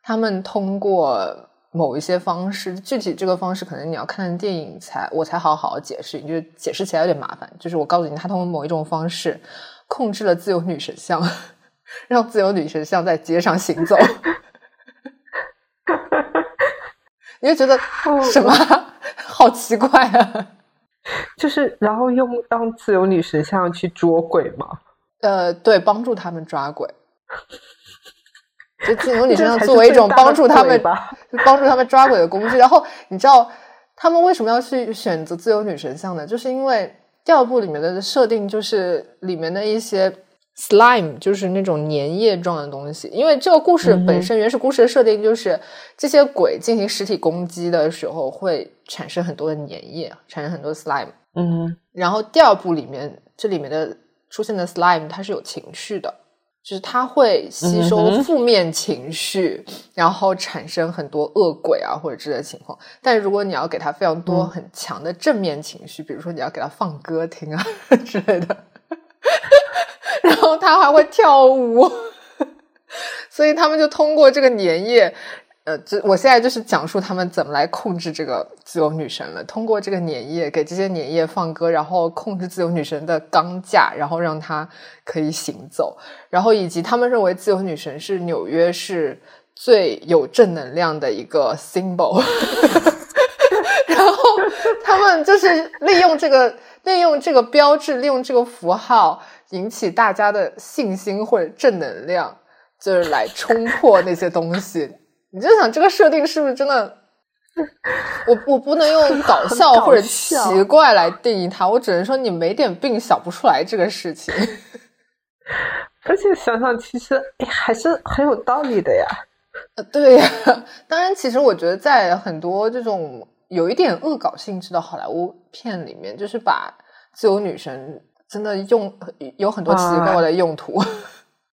他们通过某一些方式，具体这个方式可能你要看电影才我才好好解释，你就解释起来有点麻烦。就是我告诉你，他通过某一种方式控制了自由女神像。让自由女神像在街上行走，你就觉得什么 好奇怪啊？就是然后用当自由女神像去捉鬼吗？呃，对，帮助他们抓鬼。就自由女神像作为一种帮助他们 帮助他们抓鬼的工具。然后你知道他们为什么要去选择自由女神像呢？就是因为第二部里面的设定就是里面的一些。slime 就是那种粘液状的东西，因为这个故事本身原始故事的设定就是这些鬼进行实体攻击的时候会产生很多的粘液，产生很多 slime。嗯，然后第二部里面这里面的出现的 slime 它是有情绪的，就是它会吸收负面情绪，然后产生很多恶鬼啊或者之类的情况。但如果你要给它非常多很强的正面情绪，比如说你要给它放歌听啊 之类的。然后他还会跳舞，所以他们就通过这个粘液，呃，这我现在就是讲述他们怎么来控制这个自由女神了。通过这个粘液，给这些粘液放歌，然后控制自由女神的钢架，然后让她可以行走。然后以及他们认为自由女神是纽约是最有正能量的一个 symbol，然后他们就是利用这个利用这个标志，利用这个符号。引起大家的信心或者正能量，就是来冲破那些东西。你就想这个设定是不是真的？我我不能用搞笑或者奇怪来定义它，我只能说你没点病想不出来这个事情。而且想想，其实还是很有道理的呀。呃，对呀。当然，其实我觉得在很多这种有一点恶搞性质的好莱坞片里面，就是把自由女神。真的用有很多奇怪的用途，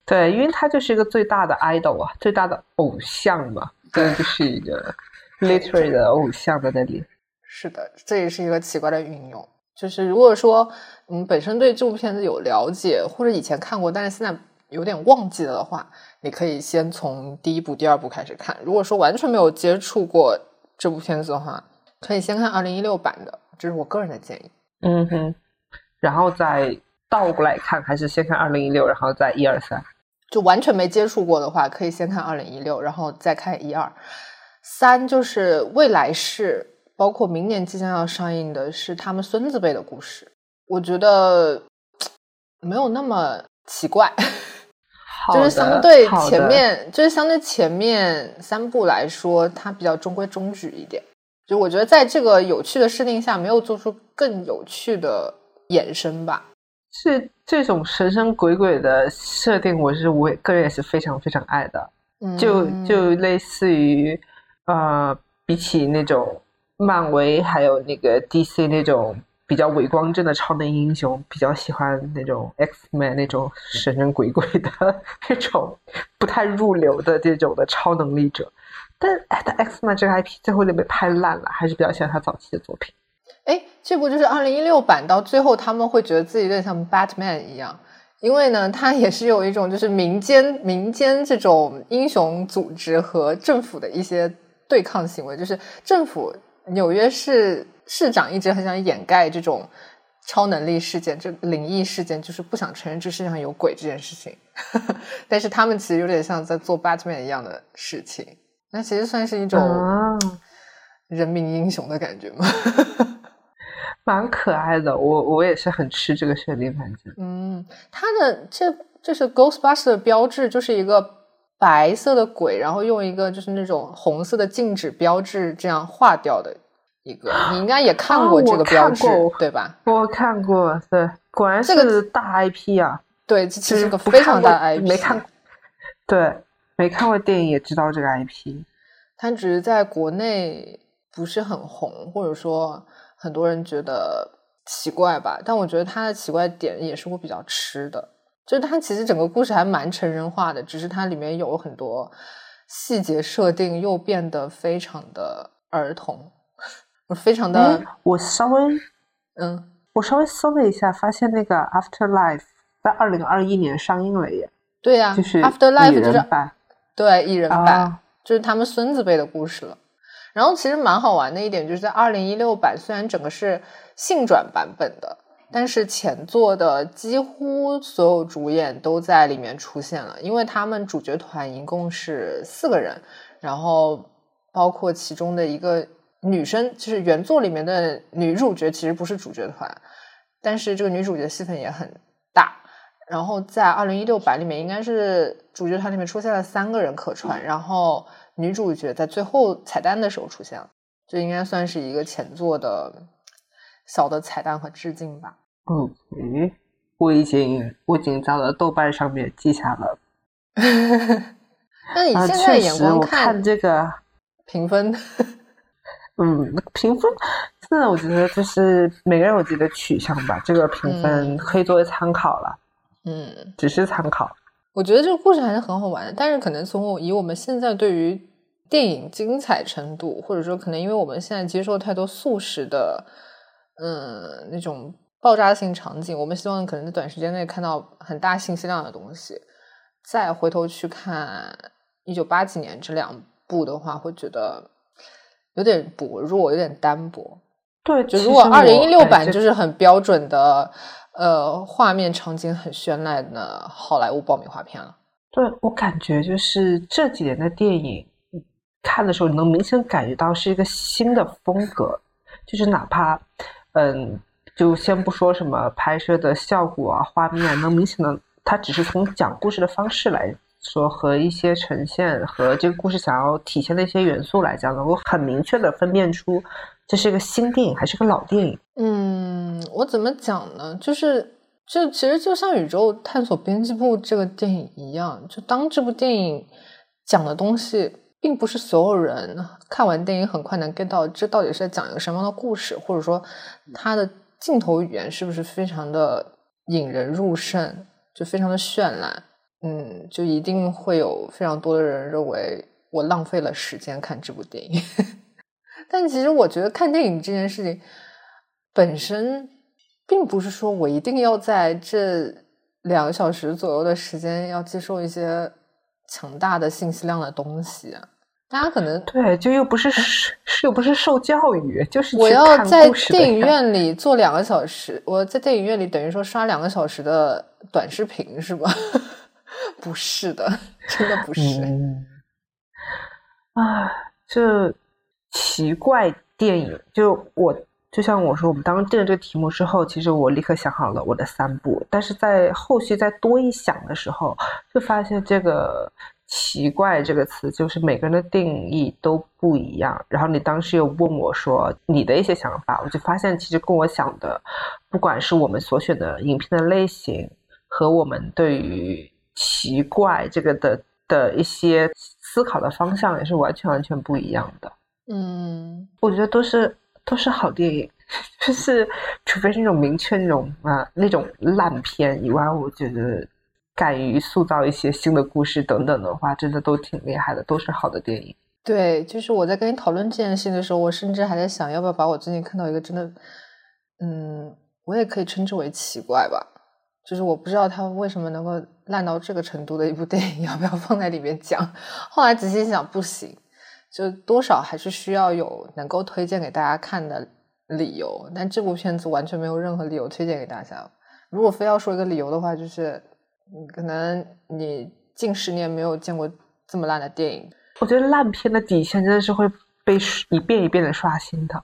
对，因为他就是一个最大的 idol 啊，最大的偶像嘛，对，就是一个 literary 的偶像在那里。是的，这也是一个奇怪的运用。就是如果说你本身对这部片子有了解，或者以前看过，但是现在有点忘记了的话，你可以先从第一部、第二部开始看。如果说完全没有接触过这部片子的话，可以先看二零一六版的，这是我个人的建议。嗯哼。然后再倒过来看，还是先看二零一六，然后再一二三。就完全没接触过的话，可以先看二零一六，然后再看一二三。就是未来式，包括明年即将要上映的是他们孙子辈的故事。我觉得没有那么奇怪，就是相对前面，就是相对前面三部来说，它比较中规中矩一点。就我觉得在这个有趣的设定下，没有做出更有趣的。衍生吧，是这种神神鬼鬼的设定，我是我个人也是非常非常爱的。就就类似于呃，比起那种漫威还有那个 DC 那种比较伪光正的超能英雄，比较喜欢那种 X Man 那种神神鬼鬼的那种不太入流的这种的超能力者。但哎，但 X Man 这个 IP 最后就被拍烂了，还是比较喜欢他早期的作品。哎，这部就是二零一六版，到最后他们会觉得自己有点像 Batman 一样，因为呢，他也是有一种就是民间民间这种英雄组织和政府的一些对抗行为，就是政府纽约市市长一直很想掩盖这种超能力事件、这灵异事件，就是不想承认这世界上有鬼这件事情，但是他们其实有点像在做 Batman 一样的事情，那其实算是一种人民英雄的感觉吗？蛮可爱的，我我也是很吃这个设定，反正。嗯，它的这这是 Ghostbuster 的标志，就是一个白色的鬼，然后用一个就是那种红色的静止标志这样画掉的一个。你应该也看过这个标志，对吧？我看过，对，果然是大 IP 啊。对，这其实是个非常大 IP，没看，对，没看过电影也知道这个 IP。它只是在国内不是很红，或者说。很多人觉得奇怪吧，但我觉得它的奇怪点也是我比较吃的，就是它其实整个故事还蛮成人化的，只是它里面有很多细节设定又变得非常的儿童，非常的。我稍微嗯，我稍微搜了一下，发现那个《Afterlife》在二零二一年上映了耶。对呀，就是《Afterlife》就是版，对艺人版，就是他们孙子辈的故事了。然后其实蛮好玩的一点，就是在二零一六版，虽然整个是性转版本的，但是前作的几乎所有主演都在里面出现了，因为他们主角团一共是四个人，然后包括其中的一个女生，就是原作里面的女主角，其实不是主角团，但是这个女主角戏份也很大。然后在二零一六版里面，应该是主角团里面出现了三个人客串，然后。女主角在最后彩蛋的时候出现了，这应该算是一个前作的小的彩蛋和致敬吧。嗯，我已经我已经在了豆瓣上面记下了。那你现在眼光看这个评分，嗯，评分现在我觉得就是每个人有自己的取向吧，这个评分可以作为参考了。嗯，只是参考。我觉得这个故事还是很好玩的，但是可能从我以我们现在对于电影精彩程度，或者说可能因为我们现在接受太多速食的，嗯，那种爆炸性场景，我们希望可能在短时间内看到很大信息量的东西，再回头去看一九八几年这两部的话，会觉得有点薄弱，有点单薄。对，就如果二零一六版就是很标准的。呃，画面场景很绚烂的好莱坞爆米花片了。对我感觉就是这几年的电影，看的时候你能明显感觉到是一个新的风格。就是哪怕，嗯，就先不说什么拍摄的效果啊、画面，能明显的，它只是从讲故事的方式来说和一些呈现和这个故事想要体现的一些元素来讲，能够很明确的分辨出。这是个新电影还是个老电影？嗯，我怎么讲呢？就是，就其实就像《宇宙探索编辑部》这个电影一样，就当这部电影讲的东西，并不是所有人看完电影很快能 get 到这到底是在讲一个什么样的故事，或者说它的镜头语言是不是非常的引人入胜，就非常的绚烂。嗯，就一定会有非常多的人认为我浪费了时间看这部电影。但其实我觉得看电影这件事情本身，并不是说我一定要在这两个小时左右的时间要接受一些强大的信息量的东西。大家可能对，就又不是是又不是受教育，就是我要在电影院里坐两个小时，我在电影院里等于说刷两个小时的短视频是吧？不是的，真的不是。啊，这。奇怪电影，就我就像我说，我们当定了这个题目之后，其实我立刻想好了我的三部，但是在后续再多一想的时候，就发现这个“奇怪”这个词，就是每个人的定义都不一样。然后你当时又问我说你的一些想法，我就发现其实跟我想的，不管是我们所选的影片的类型，和我们对于“奇怪”这个的的一些思考的方向，也是完全完全不一样的。嗯，我觉得都是都是好电影，就是除非是那种明确那种啊那种烂片以外，我觉得敢于塑造一些新的故事等等的话，真的都挺厉害的，都是好的电影。对，就是我在跟你讨论这件事情的时候，我甚至还在想，要不要把我最近看到一个真的，嗯，我也可以称之为奇怪吧，就是我不知道它为什么能够烂到这个程度的一部电影，要不要放在里面讲？后来仔细想，不行。就多少还是需要有能够推荐给大家看的理由，但这部片子完全没有任何理由推荐给大家。如果非要说一个理由的话，就是可能你近十年没有见过这么烂的电影。我觉得烂片的底线真的是会被一遍一遍的刷新的。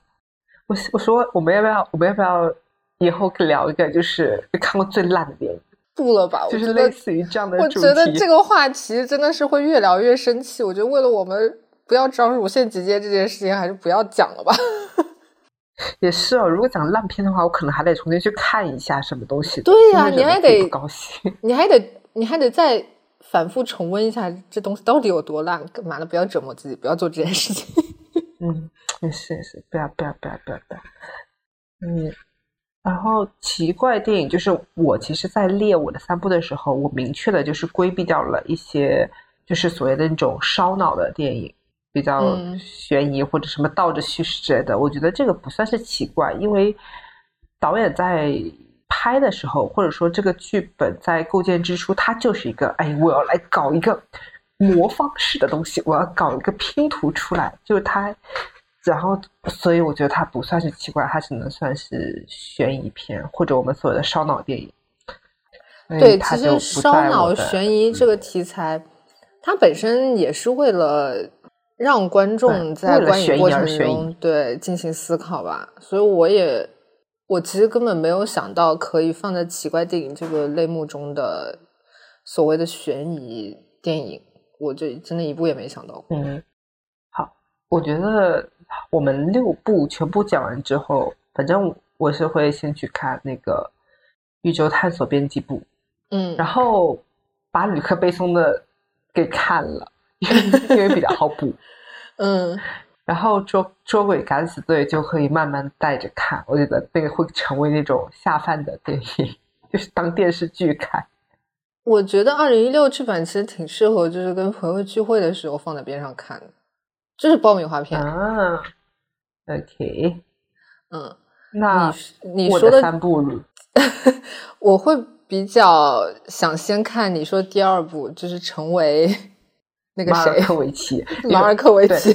我我说我们要不要我们要不要以后聊一个就是看过最烂的电影？不了吧，就是类似于这样的。我觉得这个话题真的是会越聊越生气。我觉得为了我们。不要招乳腺结节这件事情，还是不要讲了吧。也是哦，如果讲烂片的话，我可能还得重新去看一下什么东西。对呀，你还得不高兴，你还得你还得再反复重温一下这东西到底有多烂。干嘛呢？不要折磨自己，不要做这件事情。嗯，也是也是，不要不要不要不要不要。嗯然后奇怪电影就是我其实，在列我的三部的时候，我明确的就是规避掉了一些就是所谓的那种烧脑的电影，比较悬疑或者什么倒着叙事之类的。我觉得这个不算是奇怪，因为导演在拍的时候，或者说这个剧本在构建之初，它就是一个哎，我要来搞一个魔方式的东西，我要搞一个拼图出来，就是它。然后，所以我觉得它不算是奇怪，它只能算是悬疑片或者我们所谓的烧脑电影。对，其实烧脑悬疑这个题材，它本身也是为了让观众在观影过程中对进行思考吧。所以我也，我其实根本没有想到可以放在奇怪电影这个类目中的所谓的悬疑电影，我这真的一部也没想到过。嗯，好，我觉得。我们六部全部讲完之后，反正我是会先去看那个《宇宙探索编辑部》，嗯，然后把吕克贝松的给看了，因为因为比较好补，嗯，然后捉捉鬼敢死队就可以慢慢带着看，我觉得那个会成为那种下饭的电影，就是当电视剧看。我觉得二零一六这版其实挺适合，就是跟朋友聚会的时候放在边上看。的，就是爆米花片啊，OK，嗯，那你说的三部，我会比较想先看你说第二部，就是成为那个谁，马尔科维奇，马尔科维奇，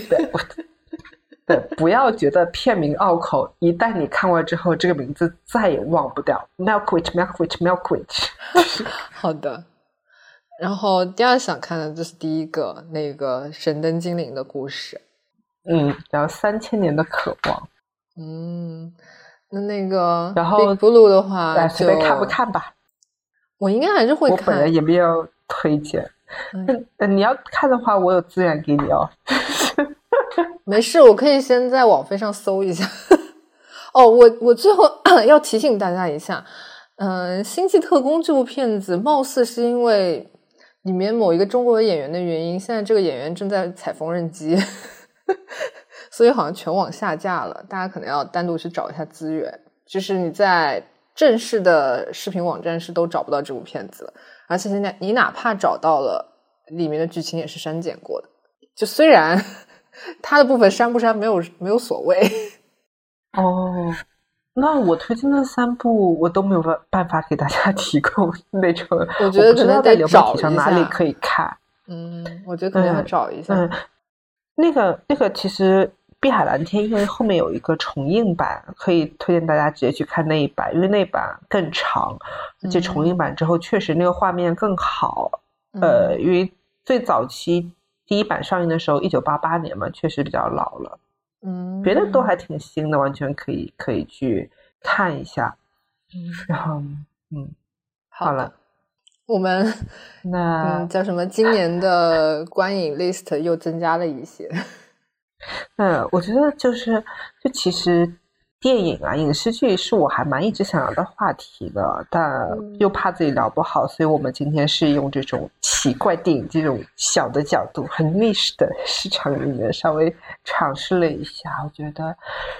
对，不要觉得片名拗口，一旦你看过之后，这个名字再也忘不掉，Milkwich，Milkwich，Milkwich，好的。然后第二想看的就是第一个那个神灯精灵的故事，嗯，然后三千年的渴望，嗯，那那个然后布鲁的话，随便看不看吧？我应该还是会看，我本人也没有推荐。嗯，你要看的话，我有资源给你哦。没事，我可以先在网飞上搜一下。哦，我我最后 要提醒大家一下，嗯，《星际特工》这部片子貌似是因为。里面某一个中国演员的原因，现在这个演员正在踩缝纫机，所以好像全网下架了。大家可能要单独去找一下资源，就是你在正式的视频网站是都找不到这部片子，而且现在你哪怕找到了，里面的剧情也是删减过的。就虽然 它的部分删不删没有没有所谓 哦。那我推荐的三部，我都没有办办法给大家提供那种。我觉得可能得找上哪里可以看。嗯，我觉得可能要找一下。嗯，那个那个，其实《碧海蓝天》因为后面有一个重映版，可以推荐大家直接去看那一版，因为那版更长，而且重映版之后确实那个画面更好。呃，因为最早期第一版上映的时候，一九八八年嘛，确实比较老了。嗯，别的都还挺新的，完全可以可以去看一下。嗯，然后嗯，好了，我们那叫什么？今年的观影 list 又增加了一些。嗯，我觉得就是，就其实。电影啊，影视剧是我还蛮一直想聊的话题的，但又怕自己聊不好，所以我们今天是用这种奇怪电影这种小的角度，很 niche 的市场里面稍微尝试了一下。我觉得，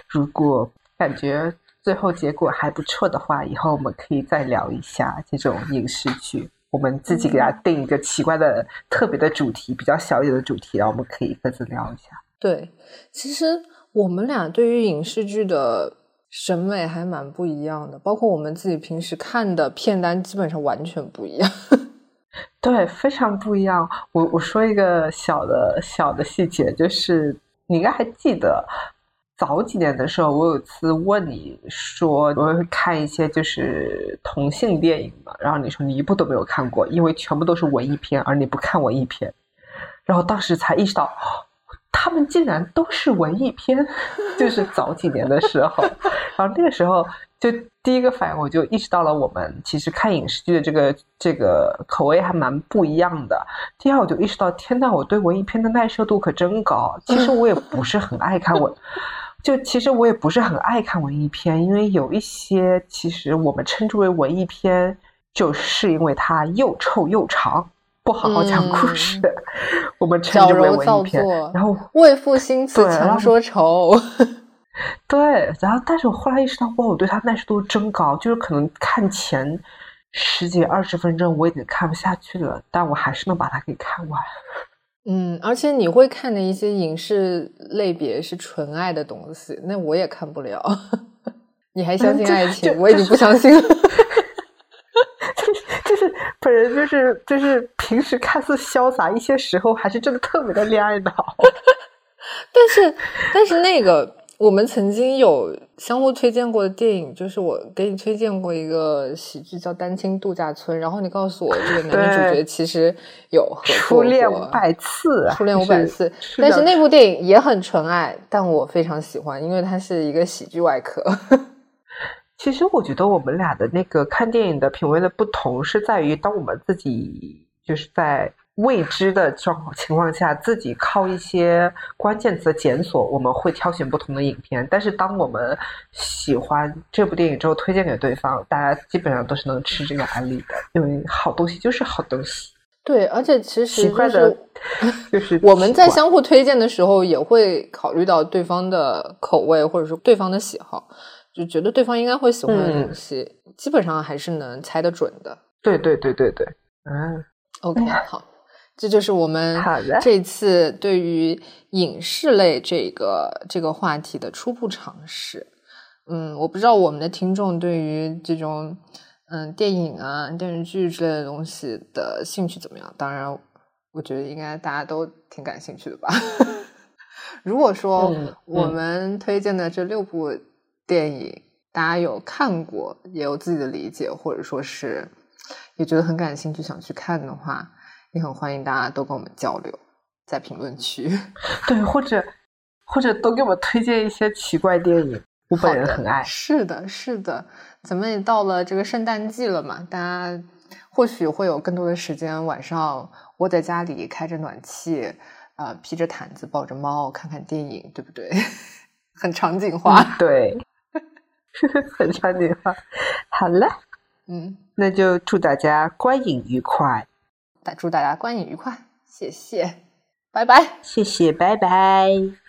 如果感觉最后结果还不错的话，以后我们可以再聊一下这种影视剧。我们自己给它定一个奇怪的、特别的主题，比较小一点的主题，然后我们可以各自聊一下。对，其实。我们俩对于影视剧的审美还蛮不一样的，包括我们自己平时看的片单基本上完全不一样。对，非常不一样。我我说一个小的小的细节，就是你应该还记得，早几年的时候，我有次问你说我会看一些就是同性电影嘛，然后你说你一部都没有看过，因为全部都是文艺片，而你不看文艺片，然后当时才意识到。他们竟然都是文艺片，就是早几年的时候，然后那个时候就第一个反应我就意识到了，我们其实看影视剧的这个这个口味还蛮不一样的。第二，我就意识到，天呐，我对文艺片的耐受度可真高。其实我也不是很爱看文，就其实我也不是很爱看文艺片，因为有一些其实我们称之为文艺片，就是因为它又臭又长。不好好讲故事，我们称之为文艺片。然后为赋新词强说愁，对，然后但是我后来意识到，哇，我对它耐受度真高，就是可能看前十几二十分钟我已经看不下去了，但我还是能把它给看完。嗯，而且你会看的一些影视类别是纯爱的东西，那我也看不了。你还相信爱情？我已经不相信了。就是就是本人就是就是平时看似潇洒，一些时候还是真的特别的恋爱脑。但是但是那个。我们曾经有相互推荐过的电影，就是我给你推荐过一个喜剧叫《单亲度假村》，然后你告诉我这个男女主角其实有合作初恋五百次，初恋五百次。但是那部电影也很纯爱，但我非常喜欢，因为它是一个喜剧外壳。其实我觉得我们俩的那个看电影的品味的不同，是在于当我们自己就是在。未知的状情况下，自己靠一些关键词的检索，我们会挑选不同的影片。但是，当我们喜欢这部电影之后，推荐给对方，大家基本上都是能吃这个安利的，因为好东西就是好东西。对，而且其实就是，就是我们在相互推荐的时候，也会考虑到对方的口味，或者说对方的喜好，就觉得对方应该会喜欢的东西，基本上还是能猜得准的。对对对对对，嗯，OK，好。这就是我们这次对于影视类这个这个话题的初步尝试。嗯，我不知道我们的听众对于这种嗯电影啊、电视剧之类的东西的兴趣怎么样？当然，我觉得应该大家都挺感兴趣的吧。如果说我们推荐的这六部电影，大家有看过，也有自己的理解，或者说是也觉得很感兴趣，想去看的话。也很欢迎大家都跟我们交流，在评论区。对，或者或者都给我推荐一些奇怪电影，我本人很爱。是的，是的，咱们也到了这个圣诞季了嘛，大家或许会有更多的时间，晚上窝在家里开着暖气，啊，披着毯子抱着猫看看电影，对不对？很场景化，对，很场景化。好了，嗯，那就祝大家观影愉快。祝大家观影愉快，谢谢，拜拜，谢谢，拜拜。